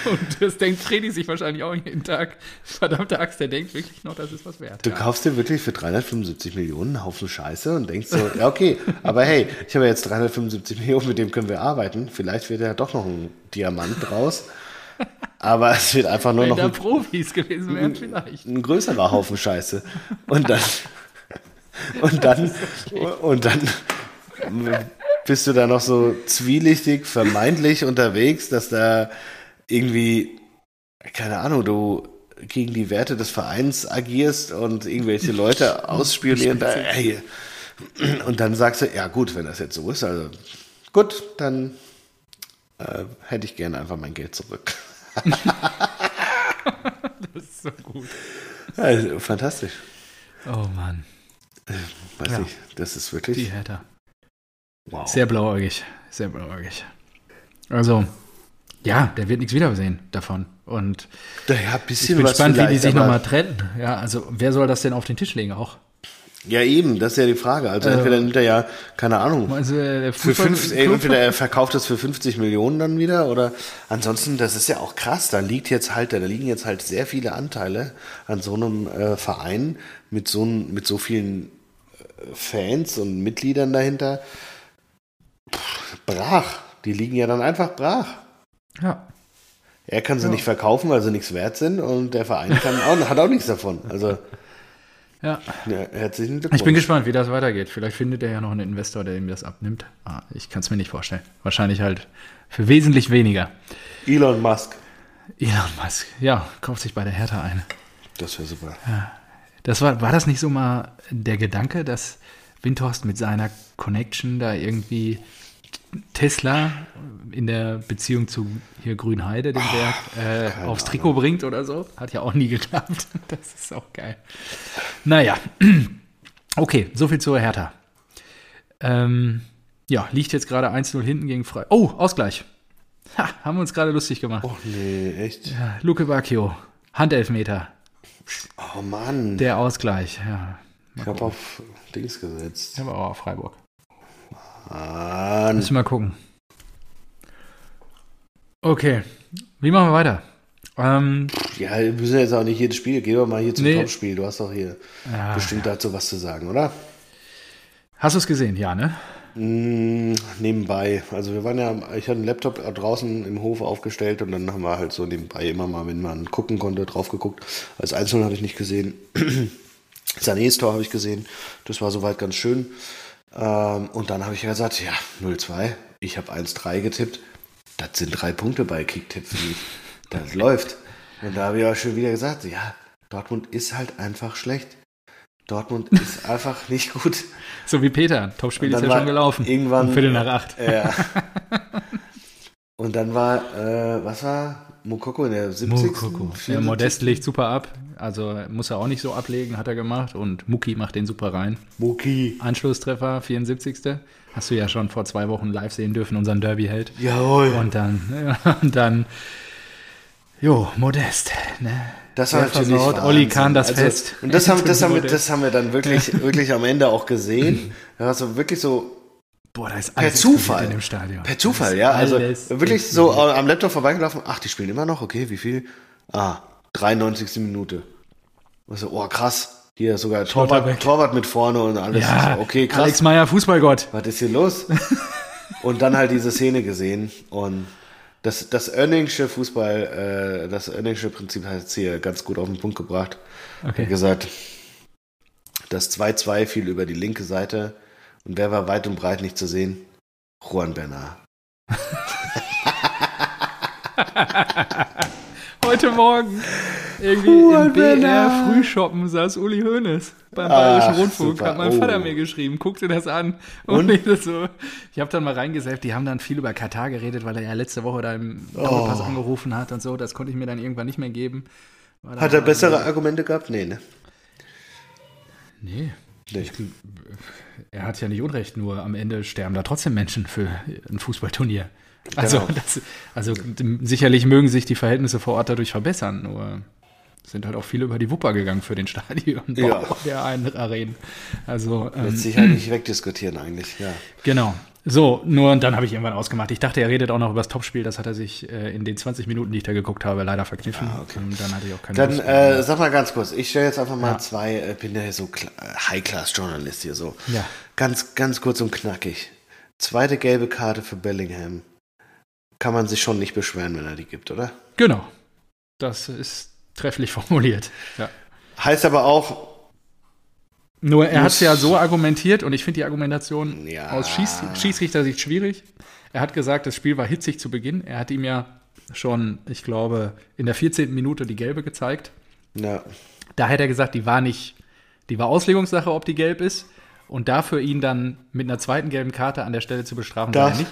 Und das denkt Freddy sich wahrscheinlich auch jeden Tag. Verdammte Axt, der denkt wirklich noch, das ist was wert. Du Ja. kaufst dir wirklich für 375 Millionen einen Haufen Scheiße und denkst so, ja, okay, aber hey, ich habe jetzt 375 Millionen, mit dem können wir arbeiten. Vielleicht wird ja doch noch ein Diamant draus. Aber es wird einfach nur Wenn noch da ein, Profis gewesen wären, vielleicht. ein größerer Haufen Scheiße. Und dann. Und dann. Und dann. Bist du da noch so zwielichtig, vermeintlich unterwegs, dass da irgendwie, keine Ahnung, du gegen die Werte des Vereins agierst und irgendwelche Leute ausspionieren. Da, ey. Und dann sagst du, ja gut, wenn das jetzt so ist, also gut, dann äh, hätte ich gerne einfach mein Geld zurück. Das ist so gut. Also, fantastisch. Oh Mann, Weiß Ja. nicht, das ist wirklich die Hertha. wow. Sehr blauäugig, sehr blauäugig. Also, ja, der wird nichts wiedersehen davon. Und Naja, ich bin gespannt, wie die sich nochmal trennen. Ja, also, wer soll das denn auf den Tisch legen auch? Ja, eben, das ist ja die Frage. Also entweder nimmt er ja, keine Ahnung, Also, für fünf, ey, entweder er verkauft es für 50 Millionen dann wieder oder ansonsten, das ist ja auch krass, da liegt jetzt halt, da liegen jetzt halt sehr viele Anteile an so einem äh, Verein mit so, mit so vielen äh, Fans und Mitgliedern dahinter. Pff, brach. Die liegen ja dann einfach brach. Ja, Er kann sie Ja. nicht verkaufen, weil sie nichts wert sind und der Verein kann auch, hat auch nichts davon. Also ja. ja, herzlichen Glückwunsch. Ich bin gespannt, wie das weitergeht. Vielleicht findet er ja noch einen Investor, der ihm das abnimmt. Ah, ich kann es mir nicht vorstellen. Wahrscheinlich halt für wesentlich weniger. Elon Musk. Elon Musk, ja, kauft sich bei der Hertha ein. Das wäre super. Das war, war das nicht so mal der Gedanke, dass Windhorst mit seiner Connection da irgendwie Tesla in der Beziehung zu hier Grünheide, dem Werk, äh, aufs Trikot bringt oder so? Hat ja auch nie geklappt. Das ist auch geil. Naja, okay, soviel zur Hertha. Ähm, ja, liegt jetzt gerade 1-0 hinten gegen Frei. Oh, Ausgleich. Ha, haben wir uns gerade lustig gemacht. Oh nee, echt? Ja, Luke Bacchio, Handelfmeter, Oh Mann. der Ausgleich. Ja, ich habe auf Dings gesetzt. aber auch auf Freiburg. Mann. Müssen wir mal gucken. Okay, wie machen wir weiter? Ähm, Ja, wir müssen jetzt auch nicht jedes Spiel. Geh doch mal hier zum Nee. Topspiel. Du hast doch hier ja, bestimmt dazu was zu sagen, oder? Hast du es gesehen? Ja, ne? Mm, nebenbei. Also wir waren ja, ich hatte einen Laptop draußen im Hof aufgestellt und dann haben wir halt so nebenbei immer mal, wenn man gucken konnte, drauf geguckt. Als Einzelnen habe ich nicht gesehen. Sanés Tor habe ich gesehen. Das war soweit ganz schön. Ähm, und dann habe ich ja gesagt, ja, 0-2. Ich habe 1-3 getippt. Das sind drei Punkte bei Kicktipp für mich. Das läuft. Und da habe ich auch schon wieder gesagt, ja, Dortmund ist halt einfach schlecht. Dortmund ist einfach nicht gut. So wie Peter. Topspiel ist ja schon gelaufen. Irgendwann. Um Viertel nach acht. Ja. Und dann war, äh, was war? Mokoko in der 70. Mokoko. Ja, Modest legt super ab. Also muss er auch nicht so ablegen, hat er gemacht. Und Muki macht den super rein. Muki. Anschlusstreffer, 74. Hast du ja schon vor zwei Wochen live sehen dürfen, unseren Derby-Held. Jawohl. Und dann, und dann, jo, Modest. Ne? Das war Der natürlich versaut. Oli Kahn das also, Fest. Und das haben, das, haben das haben wir dann wirklich, wirklich am Ende auch gesehen. Ja, so wirklich so Boah, da ist per alles Zufall. explodiert in dem Stadion. Per Zufall, ja. Also wirklich so am Laptop vorbeigelaufen. Ach, die spielen immer noch. Okay, wie viel? Ah, 93. Minute. Also, oh, krass. Hier sogar Torwart. Torwart mit vorne und alles. Ja, okay, krass. Alex Meyer, Fußballgott. was ist hier los? und dann halt diese Szene gesehen und das, das Önningsche Fußball, äh, das Önningsche Prinzip hat es hier ganz gut auf den Punkt gebracht. Wie Okay. gesagt, das 2-2 fiel über die linke Seite und wer war weit und breit nicht zu sehen? Juan Bernard. Heute Morgen irgendwie Juan im BR Bernard. Frühshoppen saß Uli Hoeneß beim Ach, Bayerischen Rundfunk. super. Hat mein Oh. Vater mir geschrieben, guckte das an. Und, Und? ich das so, ich habe dann mal reingesäppt, die haben dann viel über Katar geredet, weil er ja letzte Woche da im Doppelpass Oh. angerufen hat und so. Das konnte ich mir dann irgendwann nicht mehr geben. Hat er bessere Argumente gehabt? Nee, ne? Nee. Nee. Er hat ja nicht Unrecht, nur am Ende sterben da trotzdem Menschen für ein Fußballturnier. Also, Genau. das, also sicherlich mögen sich die Verhältnisse vor Ort dadurch verbessern, nur sind halt auch viele über die Wupper gegangen für den Stadion Ja. der einen Arenen. Also ähm, Lässt sich halt nicht wegdiskutieren eigentlich, ja. genau. So, nur und dann habe ich irgendwann ausgemacht. Ich dachte, er redet auch noch über das Topspiel. Das hat er sich äh, in den 20 Minuten, die ich da geguckt habe, leider verkniffen. Ah, okay. Und dann hatte ich auch keine Dann äh, sag mal ganz kurz, ich stelle jetzt einfach mal Ja. zwei, äh, bin ja so Kla- äh, High-Class-Journalist hier so. Ja. Ganz, ganz kurz und knackig. Zweite gelbe Karte für Bellingham. Kann man sich schon nicht beschweren, wenn er die gibt, oder? Genau. Das ist trefflich formuliert. Ja. Heißt aber auch, Nur er hat es ja so argumentiert und ich finde die Argumentation Ja. aus Schieß Schiedsrichtersicht schwierig. Er hat gesagt, das Spiel war hitzig zu Beginn. Er hat ihm ja schon, ich glaube, in der 14. Minute die gelbe gezeigt. ja, Da hätte er gesagt, die war nicht, die war Auslegungssache, ob die gelb ist. Und dafür ihn dann mit einer zweiten gelben Karte an der Stelle zu bestrafen, Darf- sei nicht.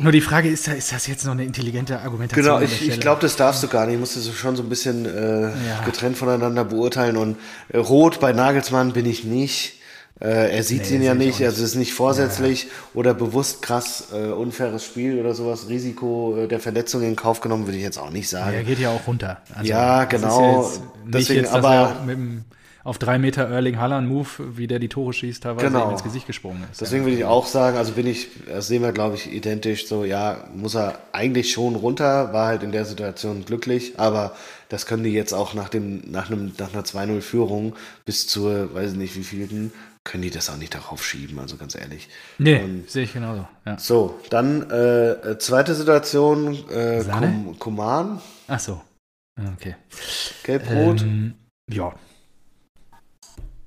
Nur die Frage ist, ist das jetzt noch eine intelligente Argumentation? genau, ich, ich glaube, das darfst du gar nicht. Ich musste so schon so ein bisschen äh, Ja. getrennt voneinander beurteilen. Und äh, rot bei Nagelsmann bin ich nicht. Äh, er sieht Nee, ihn ja nicht, also es ist nicht vorsätzlich oder bewusst krass äh, unfaires Spiel oder sowas, Risiko äh, der Verletzung in Kauf genommen, würde ich jetzt auch nicht sagen. Er geht ja auch runter. Also, Ja, das ist genau. Deswegen jetzt, aber- er mit dem, auf drei Meter Erling Haaland Move, wie der die Tore schießt, teilweise Genau. ihm ins Gesicht gesprungen ist. Deswegen würde ich auch sagen, also bin ich, das sehen wir glaube ich identisch, so ja, muss er eigentlich schon runter, war halt in der Situation glücklich, aber das können die jetzt auch nach dem, nach einem, nach einer 2-0-Führung bis zur, weiß ich nicht wie vielten, können die das auch nicht darauf schieben, also ganz ehrlich. nee, Und- sehe ich genauso. Ja. So, dann äh, zweite Situation, äh, Kuman, Ach so. Okay. gelb-rot. Ähm, ja.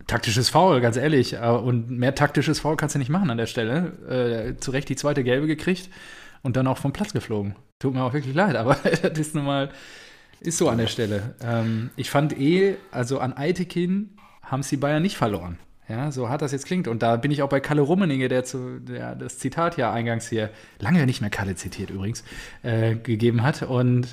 Taktisches Foul, ganz ehrlich. Äh, Und mehr taktisches Foul kannst du nicht machen an der Stelle. Äh, zu Recht die zweite Gelbe gekriegt und dann auch vom Platz geflogen. Tut mir auch wirklich leid, aber das ist nun mal, ist so an der Stelle. Ähm, ich fand eh, also an Eitekin haben es die Bayern nicht verloren. Ja, so hart das jetzt klingt. Und da bin ich auch bei Kalle Rummenigge, der, zu, der das Zitat ja eingangs hier, lange nicht mehr Kalle zitiert übrigens, äh, gegeben hat. Und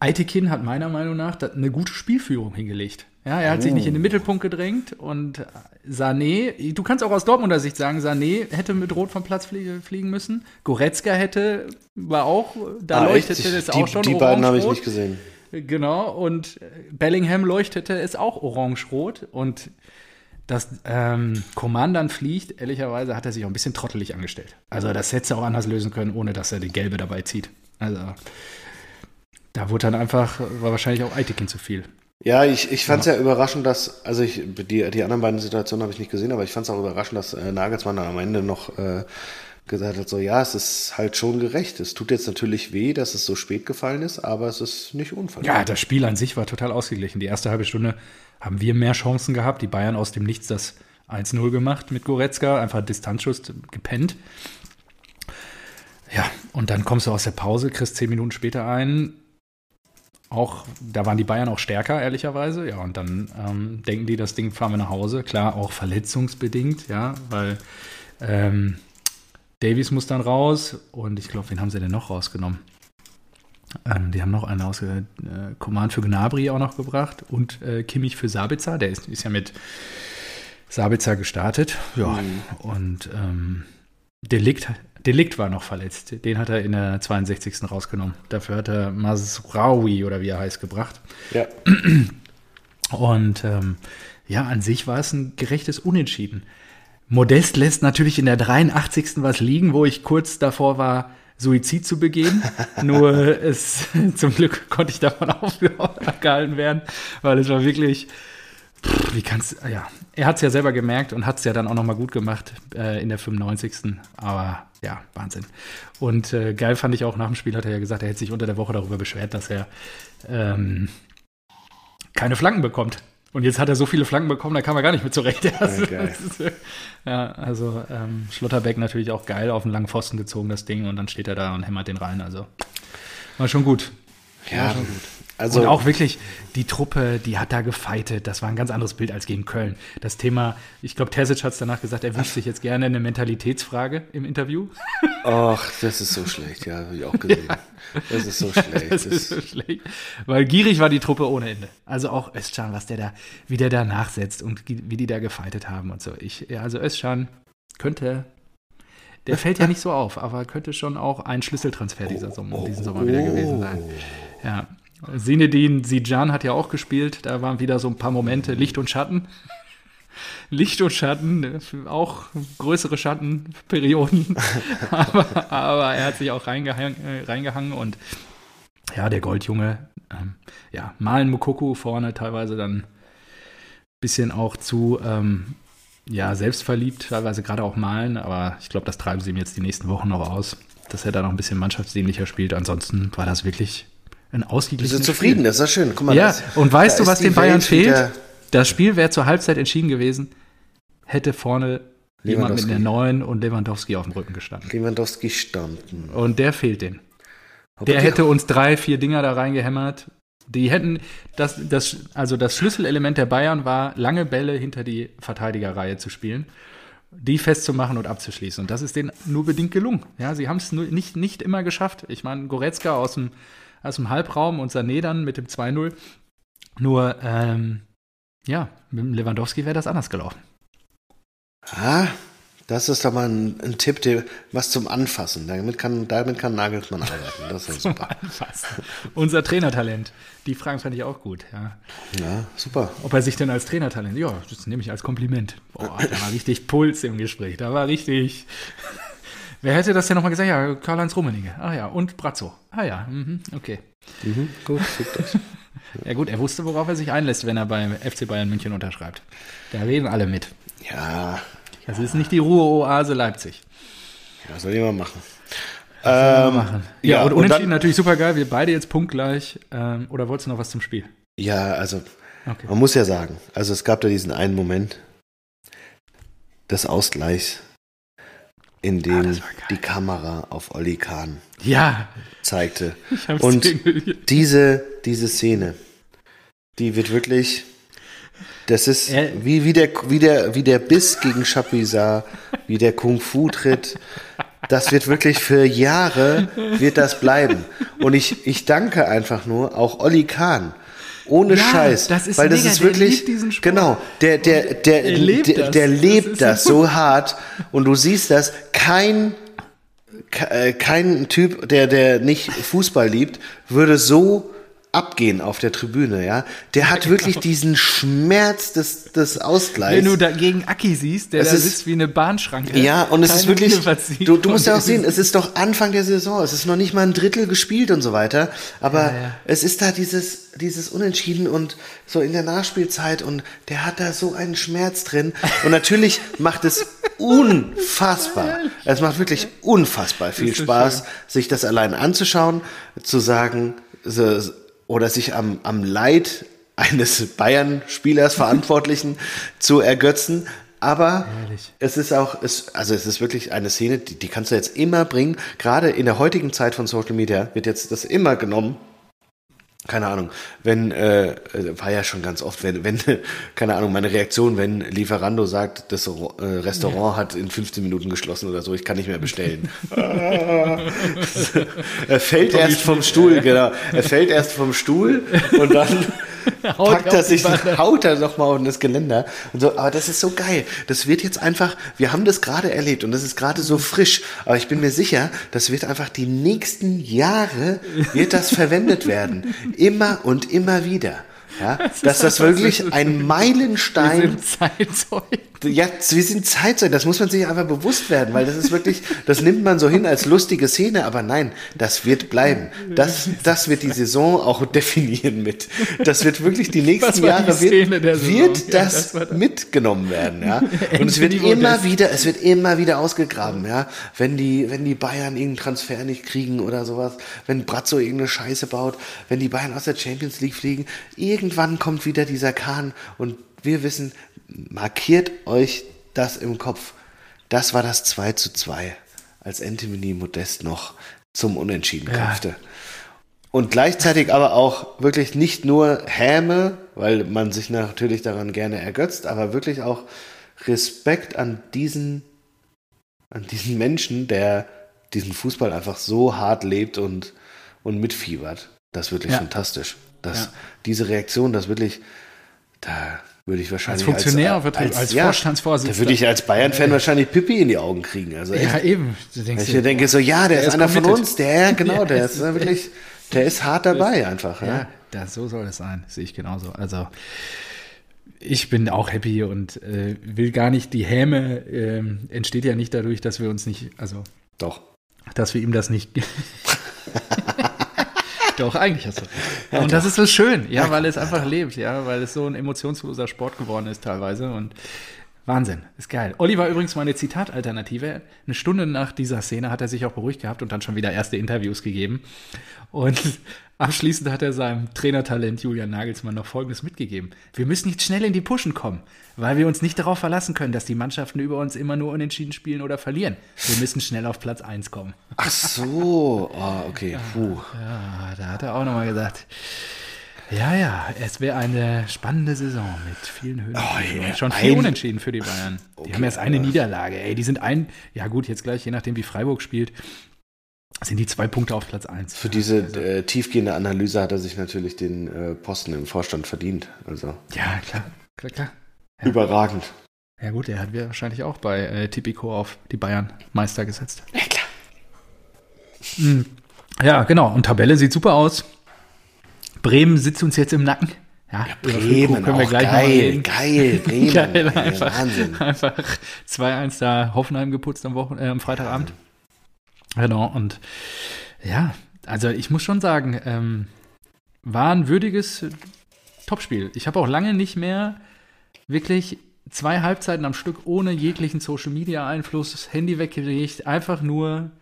Eitekin hat meiner Meinung nach eine gute Spielführung hingelegt. Ja, er hat sich Oh. nicht in den Mittelpunkt gedrängt und Sané, du kannst auch aus Dortmunder Sicht sagen, Sané hätte mit Rot vom Platz flie fliegen müssen. Goretzka hätte, war auch, da Ah, leuchtete es auch schon die beiden habe ich nicht gesehen. Genau, und Bellingham leuchtete es auch orange-rot und dass ähm, Coman dann fliegt, ehrlicherweise hat er sich auch ein bisschen trottelig angestellt. Also das hätte er auch anders lösen können, ohne dass er die gelbe dabei zieht. Also da wurde dann einfach, war wahrscheinlich auch Eitekin zu viel. Ja, ich, ich fand es ja. ja. überraschend, dass, also ich, die, die anderen beiden Situationen habe ich nicht gesehen, aber ich fand es auch überraschend, dass äh, Nagelsmann am Ende noch äh, gesagt hat, so ja, es ist halt schon gerecht. Es tut jetzt natürlich weh, dass es so spät gefallen ist, aber es ist nicht unverdient. Ja, das Spiel an sich war total ausgeglichen. Die erste halbe Stunde haben wir mehr Chancen gehabt. Die Bayern aus dem Nichts das 1-0 gemacht mit Goretzka, einfach Distanzschuss gepennt. Ja, und dann kommst du aus der Pause, kriegst zehn Minuten später ein. Auch, da waren die Bayern auch stärker, ehrlicherweise. Ja, und dann ähm, denken die, das Ding fahren wir nach Hause. Klar, auch verletzungsbedingt, ja, weil ähm, Davies muss dann raus und ich glaube, wen haben sie denn noch rausgenommen? Ähm, die haben noch einen aus äh, Command für Gnabry auch noch gebracht und äh, Kimmich für Sabitzer. Der ist, ist ja mit Sabitzer gestartet. Ja, mhm. und ähm, Delikt, Delikt war noch verletzt. Den hat er in der 62. rausgenommen. Dafür hat er Masraoui oder wie er heißt gebracht. Ja. Und ähm, ja, an sich war es ein gerechtes Unentschieden. Modest lässt natürlich in der 83. was liegen, wo ich kurz davor war, Suizid zu begehen. Nur es zum Glück konnte ich davon aufgehalten werden, weil es war wirklich wie kannst ja, er hat es ja selber gemerkt und hat es ja dann auch nochmal gut gemacht äh, in der 95. Aber ja, Wahnsinn. Und äh, geil fand ich auch nach dem Spiel, hat er ja gesagt, er hätte sich unter der Woche darüber beschwert, dass er ähm, keine Flanken bekommt. Und jetzt hat er so viele Flanken bekommen, da kam er gar nicht mehr zurecht. Also, ja, ja, also ähm, Schlotterbeck natürlich auch geil auf einen langen Pfosten gezogen, das Ding, und dann steht er da und hämmert den rein. Also war schon gut. Ja, schon gut. Also, und auch wirklich, die Truppe, die hat da gefeitet. Das war ein ganz anderes Bild als gegen Köln. Das Thema, ich glaube, Terzic hat es danach gesagt, er wünscht sich jetzt gerne eine Mentalitätsfrage im Interview. Ach, das ist so schlecht, ja, habe ich auch gesehen. Ja. Das ist so schlecht. das, das ist so schlecht. Weil gierig war die Truppe ohne Ende. Also auch Özcan, was der da, wie der da nachsetzt und wie die da gefeitet haben und so. Ich, ja, also Özcan könnte der fällt ja nicht so auf, aber könnte schon auch ein Schlüsseltransfer dieser Sommer, diesen Sommer wieder gewesen sein. Ja, Sinedin Sijan hat ja auch gespielt. Da waren wieder so ein paar Momente Licht und Schatten. Licht und Schatten, auch größere Schattenperioden. aber, aber er hat sich auch reingehangen, äh, reingehangen und ja, der Goldjunge, ähm, ja, Malen Mukoku vorne teilweise dann ein bisschen auch zu ähm, ja, selbstverliebt, teilweise gerade auch Malen, aber ich glaube, das treiben sie ihm jetzt die nächsten Wochen noch aus, dass er da noch ein bisschen mannschaftsdienlicher spielt. Ansonsten war das wirklich ein ausgeglichenes Bist du zufrieden? Spiel. Das ist ja schön. Guck mal, ja, das, und weißt du, was den Bayern fehlt? Das Spiel wäre zur Halbzeit entschieden gewesen, hätte vorne jemand mit einer neuen und Lewandowski auf dem Rücken gestanden. Lewandowski standen. Und der fehlt den. Der hätte uns drei, vier Dinger da reingehämmert. Die hätten, das, das, also das Schlüsselelement der Bayern war, lange Bälle hinter die Verteidigerreihe zu spielen, die festzumachen und abzuschließen. Und das ist denen nur bedingt gelungen. Ja, sie haben es nicht, nicht immer geschafft. Ich meine, Goretzka aus dem aus dem Halbraum und Sané dann mit dem 2-0. Nur, ähm, ja, mit Lewandowski wäre das anders gelaufen. Ah, das ist doch mal ein, ein Tipp, der, was zum Anfassen. Damit kann, damit kann Nagelsmann arbeiten. Das ist super. Anfassen. Unser Trainertalent. Die Fragen fand ich auch gut. Ja. ja, super. Ob er sich denn als Trainertalent, ja, das nehme ich als Kompliment. Boah, da war richtig Puls im Gespräch. Da war richtig. Wer hätte das denn nochmal gesagt? Ja, Karl-Heinz Rummenigge. Ah ja, und Brazzo. Ah ja, mhm, okay. Mhm, gut, das. ja gut, er wusste, worauf er sich einlässt, wenn er beim FC Bayern München unterschreibt. Da reden alle mit. Ja. Das ist nicht die Ruhe-Oase Leipzig. Ja, soll ich mal machen. Ähm, machen. Ja, ja, und unentschieden und natürlich super geil. Wir beide jetzt punktgleich. Ähm, oder wolltest du noch was zum Spiel? Ja, also okay. man muss ja sagen, also es gab da diesen einen Moment des Ausgleichs in dem ah, die Kamera auf Olli Kahn ja. zeigte. Und diese, diese Szene, die wird wirklich, das ist wie, wie, der, wie, der, wie der Biss gegen Chapuisat, wie der Kung-Fu-Tritt. Das wird wirklich für Jahre, wird das bleiben. Und ich, ich danke einfach nur auch Olli Kahn. Ohne ja, Scheiß. Das ist weil das mega, ist wirklich, genau, der, der, der, der lebt der, das, der lebt das, das so hart. Und du siehst das, kein, äh, kein Typ, der, der nicht Fußball liebt, würde so abgehen auf der Tribüne, ja, der hat wirklich diesen Schmerz des, des Ausgleichs. Wenn du dagegen Aki siehst, der Es da ist- sitzt wie eine Bahnschranke. Ja, und es ist wirklich, du, du musst ja auch sehen, es ist doch Anfang der Saison, es ist noch nicht mal ein Drittel gespielt und so weiter, aber Ja, ja. es ist da dieses, dieses Unentschieden und so in der Nachspielzeit und der hat da so einen Schmerz drin und natürlich macht es unfassbar, es macht wirklich unfassbar viel Spaß, sich das allein anzuschauen, zu sagen, so, oder sich am, am Leid eines Bayern-Spielers Verantwortlichen zu ergötzen. Aber Herrlich. es ist auch, es, also es ist wirklich eine Szene, die, die kannst du jetzt immer bringen. Gerade in der heutigen Zeit von Social Media wird jetzt das immer genommen. Keine Ahnung, wenn, äh, war ja schon ganz oft, wenn, wenn, keine Ahnung, meine Reaktion, wenn Lieferando sagt, das äh, Restaurant hat in 15 Minuten geschlossen oder so, ich kann nicht mehr bestellen. er fällt erst vom Stuhl, genau. Er fällt erst vom Stuhl und dann packt auf er sich, haut er noch mal um das Geländer und so. Aber das ist so geil. Das wird jetzt einfach, wir haben das gerade erlebt und das ist gerade so frisch. Aber ich bin mir sicher, das wird einfach die nächsten Jahre wird das verwendet werden. Immer und immer wieder. Ja, dass das wirklich ein Wir Meilenstein sind Zeitzeugen. Ja, wir sind Zeitzeugen, das muss man sich einfach bewusst werden, weil das ist wirklich, das nimmt man so hin als lustige Szene, aber nein, das wird bleiben. Das, das wird die Saison auch definieren mit. Das wird wirklich die nächsten Jahre wird, wird Ja, das, das war das. mitgenommen werden, ja. Und es wird immer wieder, es wird immer wieder ausgegraben, ja. Wenn die, wenn die Bayern irgendeinen Transfer nicht kriegen oder sowas, wenn Brazzo irgendeine Scheiße baut, wenn die Bayern aus der Champions League fliegen, irgendwann kommt wieder dieser Kahn und wir wissen, markiert euch das im Kopf. Das war das 2 zu 2, als Anthony Modest noch zum Unentschieden Ja. kämpfte. Und gleichzeitig aber auch wirklich nicht nur Häme, weil man sich natürlich daran gerne ergötzt, aber wirklich auch Respekt an diesen, an diesen Menschen, der diesen Fußball einfach so hart lebt und, und mitfiebert. Das ist wirklich Ja. fantastisch. Das, Ja. Diese Reaktion, das wirklich, da würde ich wahrscheinlich Funktionär, als Vorstandsvorsitzender. Da würde ich als Bayern-Fan wahrscheinlich Pipi in die Augen kriegen. Also echt. Ja, eben. Du denkst ich mir denke, so, ja, der, der ist einer von uns, der, genau, Ja, der ist ist wirklich, der ist hart dabei einfach. Ja. Ja, das, so soll es sein. Sehe ich genauso. Also, ich bin auch happy und äh, will gar nicht, die Häme ähm, entsteht ja nicht dadurch, dass wir uns nicht, also, Doch. dass wir ihm das nicht. Doch, eigentlich hast du recht. und das ist so schön, ja, weil es einfach lebt, ja, weil es so ein emotionsloser Sport geworden ist teilweise. Und Wahnsinn, ist geil. Olli war übrigens meine Zitatalternative. Eine Stunde nach dieser Szene hat er sich auch beruhigt gehabt und dann schon wieder erste Interviews gegeben. Und abschließend hat er seinem Trainertalent Julian Nagelsmann noch Folgendes mitgegeben. Wir müssen jetzt schnell in die Pushen kommen, weil wir uns nicht darauf verlassen können, dass die Mannschaften über uns immer nur unentschieden spielen oder verlieren. Wir müssen schnell auf Platz 1 kommen. Ach so, oh, okay, puh. Ja, da hat er auch nochmal gesagt, ja, ja, es wäre eine spannende Saison mit vielen Höhen. ja, Und Schon viel ein- Unentschieden für die Bayern. Die haben erst eine Niederlage. Ey, die sind ein, ja gut, jetzt gleich, je nachdem wie Freiburg spielt, sind die zwei Punkte auf Platz 1. Für diese äh, tiefgehende Analyse hat er sich natürlich den äh, Posten im Vorstand verdient. Also Ja, klar, klar, klar. überragend. Ja gut, er hat wir wahrscheinlich auch bei äh, Tipico auf die Bayern Meister gesetzt. Ja, klar. Ja, genau. Und Tabelle sieht super aus. Bremen sitzt uns jetzt im Nacken. Ja, Füllkrug Bremen, können wir gleich geil, geil, Bremen. Geil, ey, einfach, Wahnsinn. einfach 2-1 da Hoffenheim geputzt am, Wochen äh, am Freitagabend. Genau, und ja, also ich muss schon sagen, ähm, war ein würdiges Topspiel. Ich habe auch lange nicht mehr wirklich zwei Halbzeiten am Stück ohne jeglichen Social-Media-Einfluss, das Handy weggelegt, einfach nur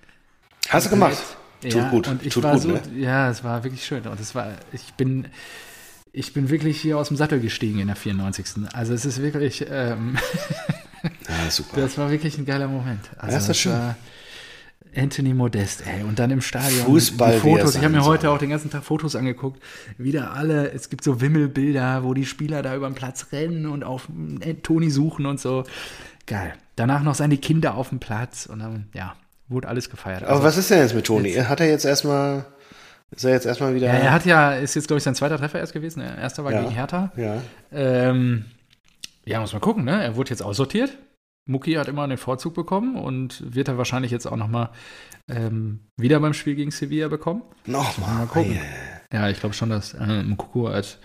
Hast du gemacht? Tut ja, gut, Und ich tut war gut, so, ne? ja, es war wirklich schön. Und es war, ich bin, ich bin wirklich hier aus dem Sattel gestiegen in der 94. Also es ist wirklich, ähm, Ja, super. das war wirklich ein geiler Moment. Also Ja, ist das schön. war Anthony Modest, ey, und dann im Stadion Fußball, die Fotos. Ich habe mir heute auch den ganzen Tag Fotos angeguckt. Wieder alle, es gibt so Wimmelbilder, wo die Spieler da über den Platz rennen und auf äh, Toni suchen und so. Geil. Danach noch seine Kinder auf dem Platz und dann, ja, wurde alles gefeiert. Aber Also- was ist denn jetzt mit Toni? Hat er jetzt erstmal, ist er jetzt erstmal wieder? Ja, er hat ja, ist jetzt, glaube ich, sein zweiter Treffer erst gewesen. Der erste war Ja. gegen Hertha. ja. Ähm, ja, muss man gucken, ne? Er wurde jetzt aussortiert. Muki hat immer den Vorzug bekommen und wird er wahrscheinlich jetzt auch nochmal ähm, wieder beim Spiel gegen Sevilla bekommen. Nochmal. Mal gucken. Ja, ich glaube schon, dass äh, Mukoko als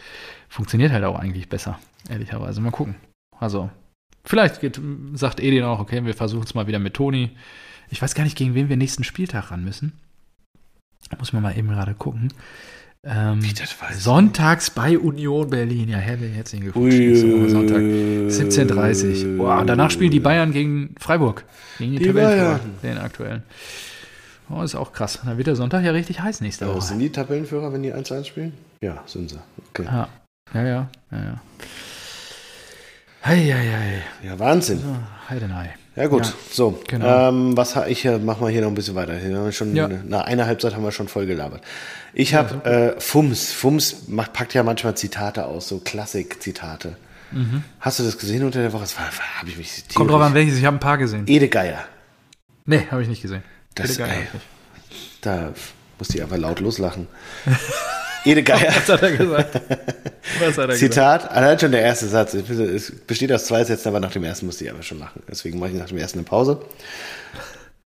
funktioniert halt auch eigentlich besser, ehrlicherweise. Mal gucken. Also, vielleicht geht, sagt Edin auch, okay, wir versuchen es mal wieder mit Toni. Ich weiß gar nicht, gegen wen wir nächsten Spieltag ran müssen. Muss man mal eben gerade gucken. Ähm, sonntags bei Union Berlin. Ja, Herr, herzlichen Glückwunsch. Ui, Sonntag 17.30 Boah, und danach spielen die Bayern gegen Freiburg. Gegen die, Die Tabellenführer, den aktuellen. Oh, ist auch krass. Dann wird der Sonntag ja richtig heiß nächste Woche. sind die Tabellenführer, wenn die 1-1 spielen? Ja, sind sie. Okay. Ja, ja, ja. ja, ja. Hei, hei, hei. Ja, Wahnsinn. So, Heidenei. Ja gut, Ja, so. genau. Ähm, was ich äh, mach mal hier noch ein bisschen weiter. Hier haben wir schon Ja. nach einer Halbzeit haben wir schon voll gelabert. Ich habe äh, Fums. Fums macht, packt ja manchmal Zitate aus, so Klassik-Zitate. Hast du das gesehen unter der Woche? Das war, war habe ich mich Mhm. Kommt drauf an, welches. Ich habe ein paar gesehen. Ede Geier. Nee, habe ich nicht gesehen. Das ist Egal, geil. Da musste ich einfach laut loslachen. Ede Geier. Was hat er gesagt? Was hat er gesagt? Zitat, allein schon der erste Satz. Es besteht aus zwei Sätzen, aber nach dem ersten musste ich einfach schon lachen. Deswegen mache ich nach dem ersten eine Pause.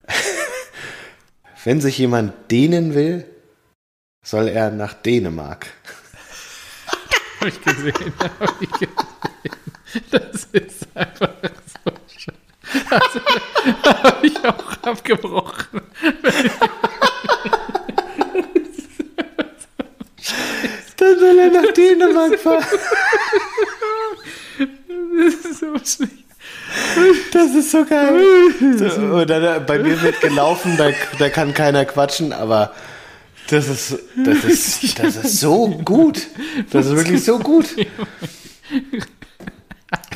Wenn sich jemand dehnen will, soll er nach Dänemark. Habe ich gesehen. Hab ich gesehen. Das ist einfach so schön. Also, habe ich auch abgebrochen. Dann soll er nach Dänemark fahren. Das ist so schlecht. Das ist so geil. So, dann, äh, bei mir wird gelaufen, da, da kann keiner quatschen, aber das ist, das ist, das ist so gut. Das ist wirklich so gut.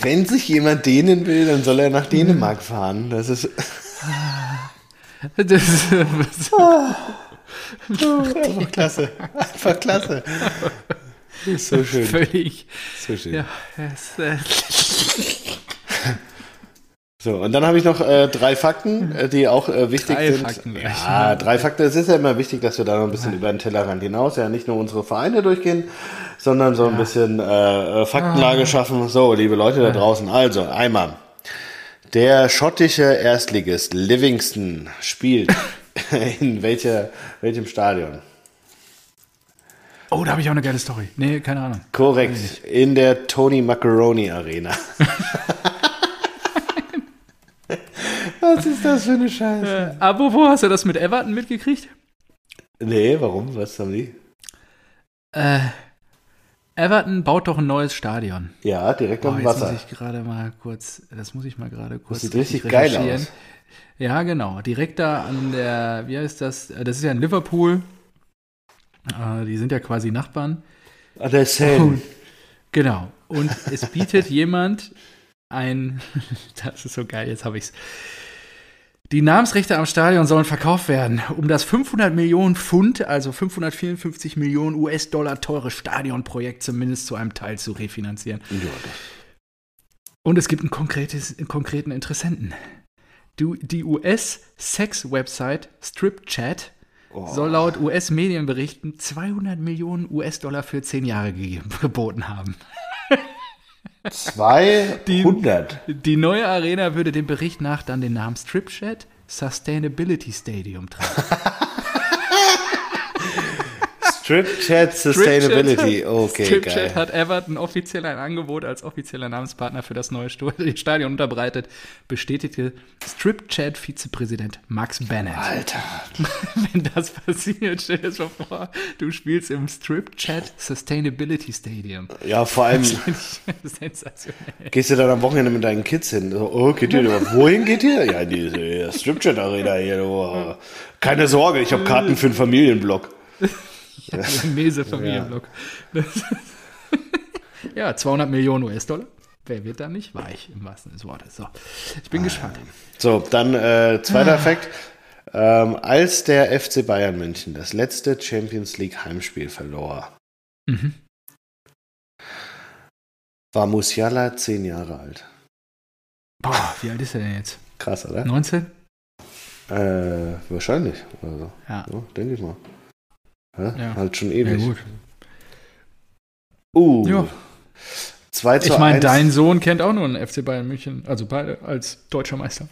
Wenn sich jemand dehnen will, dann soll er nach Dänemark fahren. Das ist Das ist, einfach klasse. Einfach klasse. So schön. völlig. So schön. Ja, es, äh, So, und dann habe ich noch äh, drei Fakten, äh, die auch äh, wichtig Drei sind. Fakten ja, drei Fakten. Es ist ja immer wichtig, dass wir da noch ein bisschen über den Tellerrand hinaus, ja nicht nur unsere Vereine durchgehen, sondern so ein bisschen äh, äh, Faktenlage Ah. schaffen. So, liebe Leute da draußen, also einmal. Der schottische Erstligist Livingston spielt in welcher, welchem Stadion? oh, da habe ich auch eine geile Story. Nee, keine Ahnung. Korrekt, in der Tony Macaroni Arena. Was ist das für eine Scheiße? Äh, apropos, hast du das mit Everton mitgekriegt? Nee, warum? Was haben die? Äh, Everton baut doch ein neues Stadion. Ja, direkt Oh, am jetzt Wasser. muss ich gerade mal kurz, das muss ich mal gerade kurz. sieht richtig geil aus. Ja, genau. Direkt da an der, wie heißt das? Äh, Das ist ja in Liverpool. Äh, die sind ja quasi Nachbarn. An der Seine. Genau. Und es bietet jemand ein, das ist so geil, jetzt habe ich's. Die Namensrechte am Stadion sollen verkauft werden, um das 500 Millionen Pfund, also 554 Millionen US-Dollar teure Stadionprojekt zumindest zu einem Teil zu refinanzieren. Ja, Und es gibt einen, einen konkreten Interessenten. Du, die US-Sex-Website StripChat Oh. soll laut US-Medienberichten 200 Millionen US-Dollar für 10 Jahre gegeben, geboten haben. 200. Die neue Arena würde dem Bericht nach dann den Namen StripChat Sustainability Stadium tragen. Strip Chat Sustainability. Okay, StripChat geil. hat Everton offiziell ein Angebot als offizieller Namenspartner für das neue Stadion unterbreitet, bestätigte StripChat-Vizepräsident Max Bennett. Alter. Wenn das passiert, stell dir das mal vor, du spielst im StripChat Sustainability Stadium. Ja, vor allem Sensationell. gehst du dann am Wochenende mit deinen Kids hin. So, oh, geht ihr, wohin geht ihr? Ja, in diese Strip Chat Arena hier. Oh. Keine Sorge, ich habe Karten für einen Familienblock. Ja, Mese Familienblock. Das- Ja, 200 Millionen US-Dollar. Wer wird da nicht weich, im wahrsten Sinne des Wortes. So, ich bin gespannt. So, dann äh, zweiter Fakt. Ähm, als der FC Bayern München das letzte Champions League Heimspiel verlor, Mhm. war Musiala zehn Jahre alt. Boah, wie alt ist er denn jetzt? Krass, oder? 19? Äh, wahrscheinlich. Also, Ja. ja, denke ich mal. Ja, Ja. Halt schon Ja, ewig. gut. Uh. Ja. 2 zu Ich meine, 1. dein Sohn kennt auch nur einen FC Bayern München, also beide als deutscher Meister.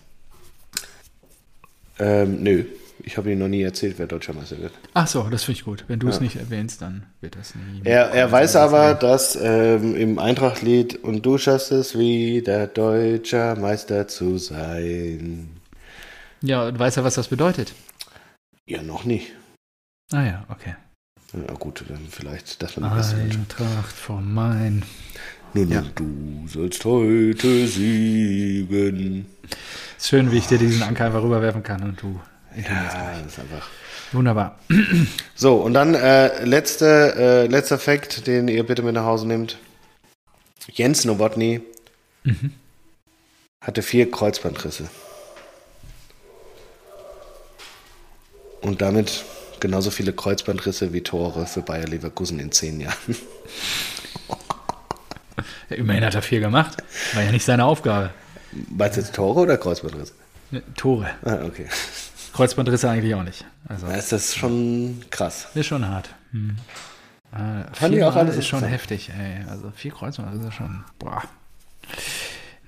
Ähm, nö. Ich habe ihm noch nie erzählt, wer Deutscher Meister wird. Ach so, das finde ich gut. Wenn du es Ja. nicht erwähnst, dann wird das nie. Er, er weiß aber, dass ähm, im Eintracht-Lied und du schaffst es wieder Deutscher Meister zu sein. Ja, und weiß er, was das bedeutet? Ja, noch nicht. Ah ja, okay. Ja, gut, dann vielleicht, dass man. Eintracht vom Main. Nun, Ja. du sollst heute siegen. Ist schön, wie ich dir diesen Anker einfach rüberwerfen kann und du. Ja, das ist einfach. Wunderbar. So, und dann äh, letzte, äh, letzter Fakt, den ihr bitte mit nach Hause nehmt. Jens Nowotny hatte vier Kreuzbandrisse. Und damit genauso viele Kreuzbandrisse wie Tore für Bayer Leverkusen in zehn Jahren. Ja, immerhin hat er viel gemacht. War ja nicht seine Aufgabe. Meinst du jetzt Tore oder Kreuzbandrisse? Ne, Tore. Ah, okay. Kreuzbandrisse eigentlich auch nicht. Also, Da ist das schon krass. ist schon hart. Hm. Äh, Fand ich auch alles ist schon heftig, ey. Also vier Kreuzbandrisse ist schon, boah.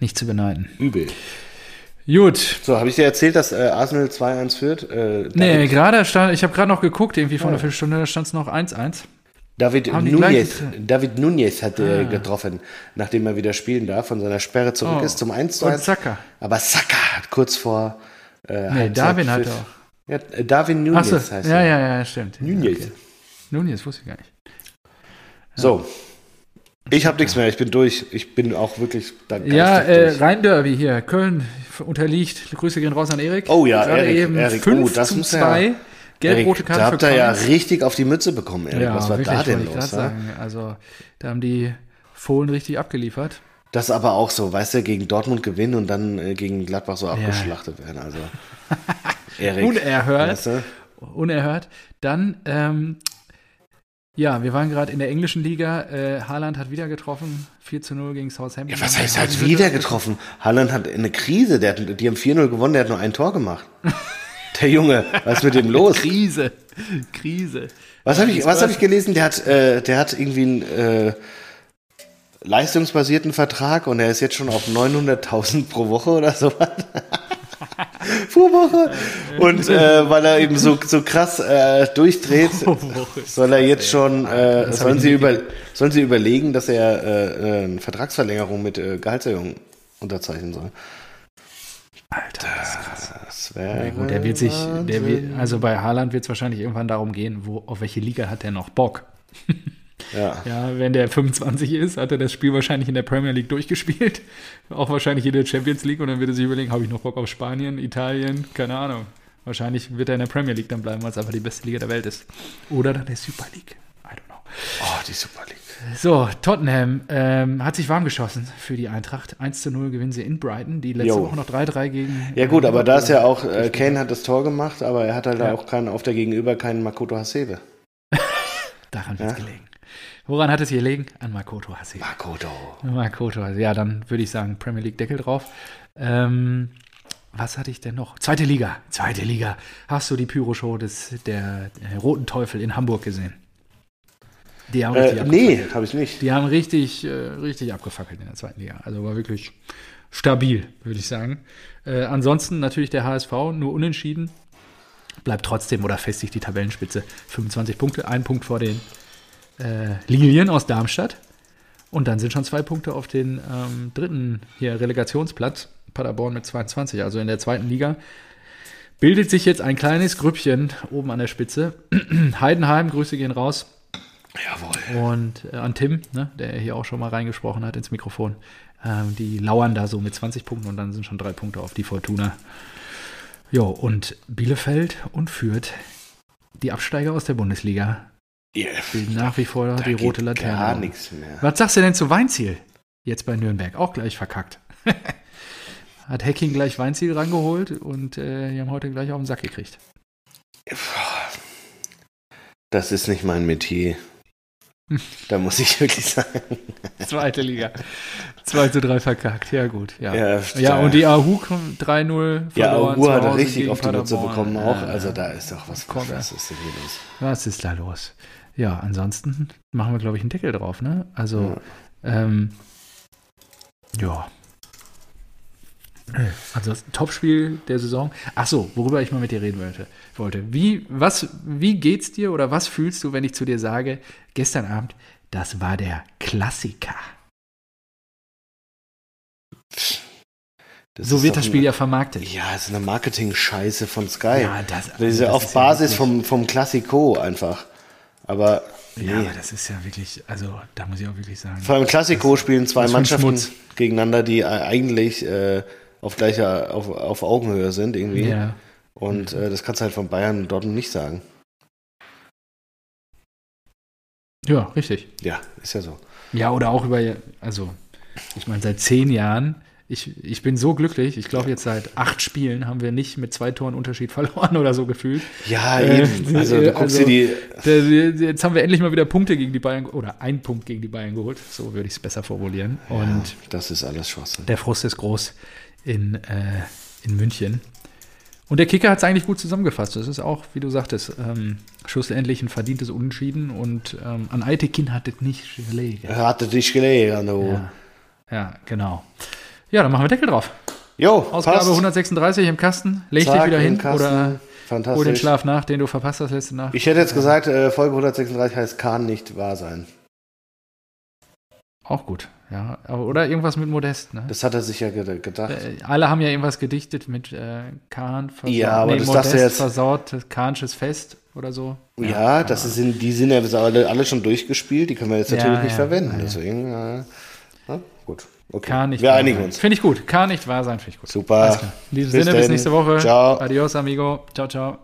Nicht zu beneiden. Übel. Gut. So, habe ich dir erzählt, dass äh, Arsenal 2-1 führt? Äh, Nee, gerade stand, ich habe gerade noch geguckt, irgendwie vor Ja. einer Viertelstunde, da stand es noch 1-1. David Nunez, David Nunez hat äh, Ah. getroffen, nachdem er wieder spielen darf, von seiner Sperre zurück Oh. ist zum 1 zu Und 1. Saka. Aber Saka hat kurz vor äh, Nee, Darwin hat Pfiff- auch. Ja, äh, Darwin Nunez Achso, heißt ja, er. ja, ja, stimmt. Nunez. Okay. Nunez, wusste ich gar nicht. So. Ich habe nichts mehr, ich bin durch. Ich bin auch wirklich da Ja, äh. Rhein-Derby hier. Köln unterliegt. Grüße gehen raus an Erik. Oh ja, Gerade Erik, eben Erik. 5 Oh, das zu muss ja- 2. Gelb-rote Karte da habt ihr ja richtig auf die Mütze bekommen, Erik. Was war da wirklich, denn wollte ich los? sagen. Also, da haben die Fohlen richtig abgeliefert. Das ist aber auch so, weißt du, gegen Dortmund gewinnen und dann äh, gegen Gladbach so abgeschlachtet werden. Also, Erik. Unerhört. Weißt du? Unerhört. Dann, ähm, ja, wir waren gerade in der englischen Liga. Äh, Haaland hat wieder getroffen. 4 zu 0 gegen Southampton. Ja, was heißt halt wieder getroffen? Haaland hat eine Krise, der hat, die haben 4-0 gewonnen, der hat nur ein Tor gemacht. Der Junge, was ist mit dem los? Krise. Krise. Was habe ich, was hab ich gelesen? Der hat, äh, der hat irgendwie einen äh, leistungsbasierten Vertrag und er ist jetzt schon auf 900.000 pro Woche oder sowas. pro Woche. Und äh, weil er eben so, so krass äh, durchdreht, soll er jetzt schon, äh, Das hab sollen, sie über, sollen sie überlegen, dass er äh, äh, eine Vertragsverlängerung mit äh, Gehaltserhöhung unterzeichnen soll. Alter, das ist krass. Das wäre gut, der wird sich, der wird, also bei Haaland wird es wahrscheinlich irgendwann darum gehen, wo, auf welche Liga hat er noch Bock. Ja. Ja, wenn der 25 ist, hat er das Spiel wahrscheinlich in der Premier League durchgespielt. Auch wahrscheinlich in der Champions League und dann wird er sich überlegen, habe ich noch Bock auf Spanien, Italien, keine Ahnung. Wahrscheinlich wird er in der Premier League dann bleiben, weil es einfach die beste Liga der Welt ist. Oder dann der Super League. I don't know. Oh, die Super League. So, Tottenham ähm, hat sich warm geschossen für die Eintracht. 1 zu 0 gewinnen sie in Brighton. Die letzte Jo. Woche noch 3-3 gegen. Ja gut, aber da ist ja auch, äh, Kane hat das Tor gemacht, aber er hat halt Ja. auch keinen, auf der Gegenüber keinen Makoto Hasebe. Daran wird es Ja. gelegen. Woran hat es gelegen? An Makoto Hasebe. Makoto. Makoto, also ja, dann würde ich sagen, Premier League Deckel drauf. Ähm, was hatte ich denn noch? Zweite Liga, zweite Liga. Hast du die Pyro-Show des, der, der Roten Teufel in Hamburg gesehen? Die haben richtig Äh, abgefackelt. nee, habe ich nicht. Die haben richtig, äh, richtig abgefackelt in der zweiten Liga. Also war wirklich stabil, würde ich sagen. Äh, ansonsten natürlich der HSV, nur unentschieden. Bleibt trotzdem oder festigt die Tabellenspitze. 25 Punkte, ein Punkt vor den äh, Lilien aus Darmstadt. Und dann sind schon zwei Punkte auf den ähm, dritten hier Relegationsplatz. Paderborn mit 22, also in der zweiten Liga. Bildet sich jetzt ein kleines Grüppchen oben an der Spitze. Heidenheim, Grüße gehen raus. Jawohl. Und äh, an Tim, ne, der hier auch schon mal reingesprochen hat ins Mikrofon. Ähm, die lauern da so mit 20 Punkten und dann sind schon drei Punkte auf die Fortuna. Jo, und Bielefeld und Fürth, die Absteiger aus der Bundesliga, Ja, bilden nach wie vor da die rote Laterne. Gar nichts mehr. Was sagst du denn zu Weinziel? Jetzt bei Nürnberg, auch gleich verkackt. Hat Hacking gleich Weinziel rangeholt und äh, die haben heute gleich auf den Sack gekriegt. Das ist nicht mein Metier. Da muss ich wirklich sagen. Zweite Liga. 2 zu 3 verkackt, ja gut. Ja, Ja, ja und die Ahu 3-0 Ja, zu hat er richtig auf die Paderborn. bekommen auch. Also da ist doch was. Was ist denn hier los? Was ist da los? Ja, ansonsten machen wir, glaube ich, einen Deckel drauf, ne? Also, ähm, ja. Also das Topspiel der Saison. Ach so, worüber ich mal mit dir reden wollte. wollte. Wie, was, wie geht's dir oder was fühlst du, wenn ich zu dir sage, gestern Abend, das war der Klassiker? Das so wird das Spiel eine- ja vermarktet. Ja, das ist eine Marketing-Scheiße von Sky. Ja, das- das ist ja auf ja Basis wirklich- vom, vom Klassiko einfach. Aber nee. Ja, aber das ist ja wirklich, also da muss ich auch wirklich sagen. Vor allem Klassiko spielen zwei Mannschaften gegeneinander, die eigentlich äh, auf gleicher, auf, auf Augenhöhe sind irgendwie. Ja. Und äh, das kannst du halt von Bayern und Dortmund nicht sagen. ja, richtig. Ja, ist ja so. Ja, oder auch über, also ich meine, seit zehn Jahren, ich, ich bin so glücklich, ich glaube jetzt seit acht Spielen haben wir nicht mit zwei Toren Unterschied verloren oder so gefühlt. Ja, Äh, eben. Also du äh, guckst also- dir die. Jetzt haben wir endlich mal wieder Punkte gegen die Bayern, oder einen Punkt gegen die Bayern geholt, so würde ich es besser formulieren. Und Das ist alles Schwachsinn. der Frust ist groß in, äh, in München. Und der Kicker hat es eigentlich gut zusammengefasst. Das ist auch, wie du sagtest, ähm, schlussendlich ein verdientes Unentschieden und ähm, an Eitekin hat es nicht gelegen. Er hatte dich gelegen, du. Ja. ja, genau. Ja, dann machen wir Deckel drauf. Jo, Ausgabe passt. 136 im Kasten. Leg dich Zack, wieder im hin oder hol den. Schlaf nach, den du verpasst hast letzte Nacht. Ich hätte jetzt gesagt, äh, Folge 136 heißt kann nicht wahr sein. Auch gut. Ja, oder irgendwas mit Modest. Ne? Das hat er sich ja ged- gedacht. Äh, alle haben ja irgendwas gedichtet mit äh, Kahn versaut. Ja, aber das Modest du jetzt- versaut, Kahnsches Fest oder so. ja, das aber- sind, die sind ja alle, alle schon durchgespielt, die können wir jetzt Ja, natürlich nicht ja, verwenden. ja, ja. Deswegen, äh, na, gut. Okay. Kann nicht wir wahr einigen sein. uns. Finde ich gut. Kann nicht wahr sein, finde ich gut. Super. In diesem Bis Sinne, bis denn. nächste Woche. Ciao. Adios, amigo. Ciao, ciao.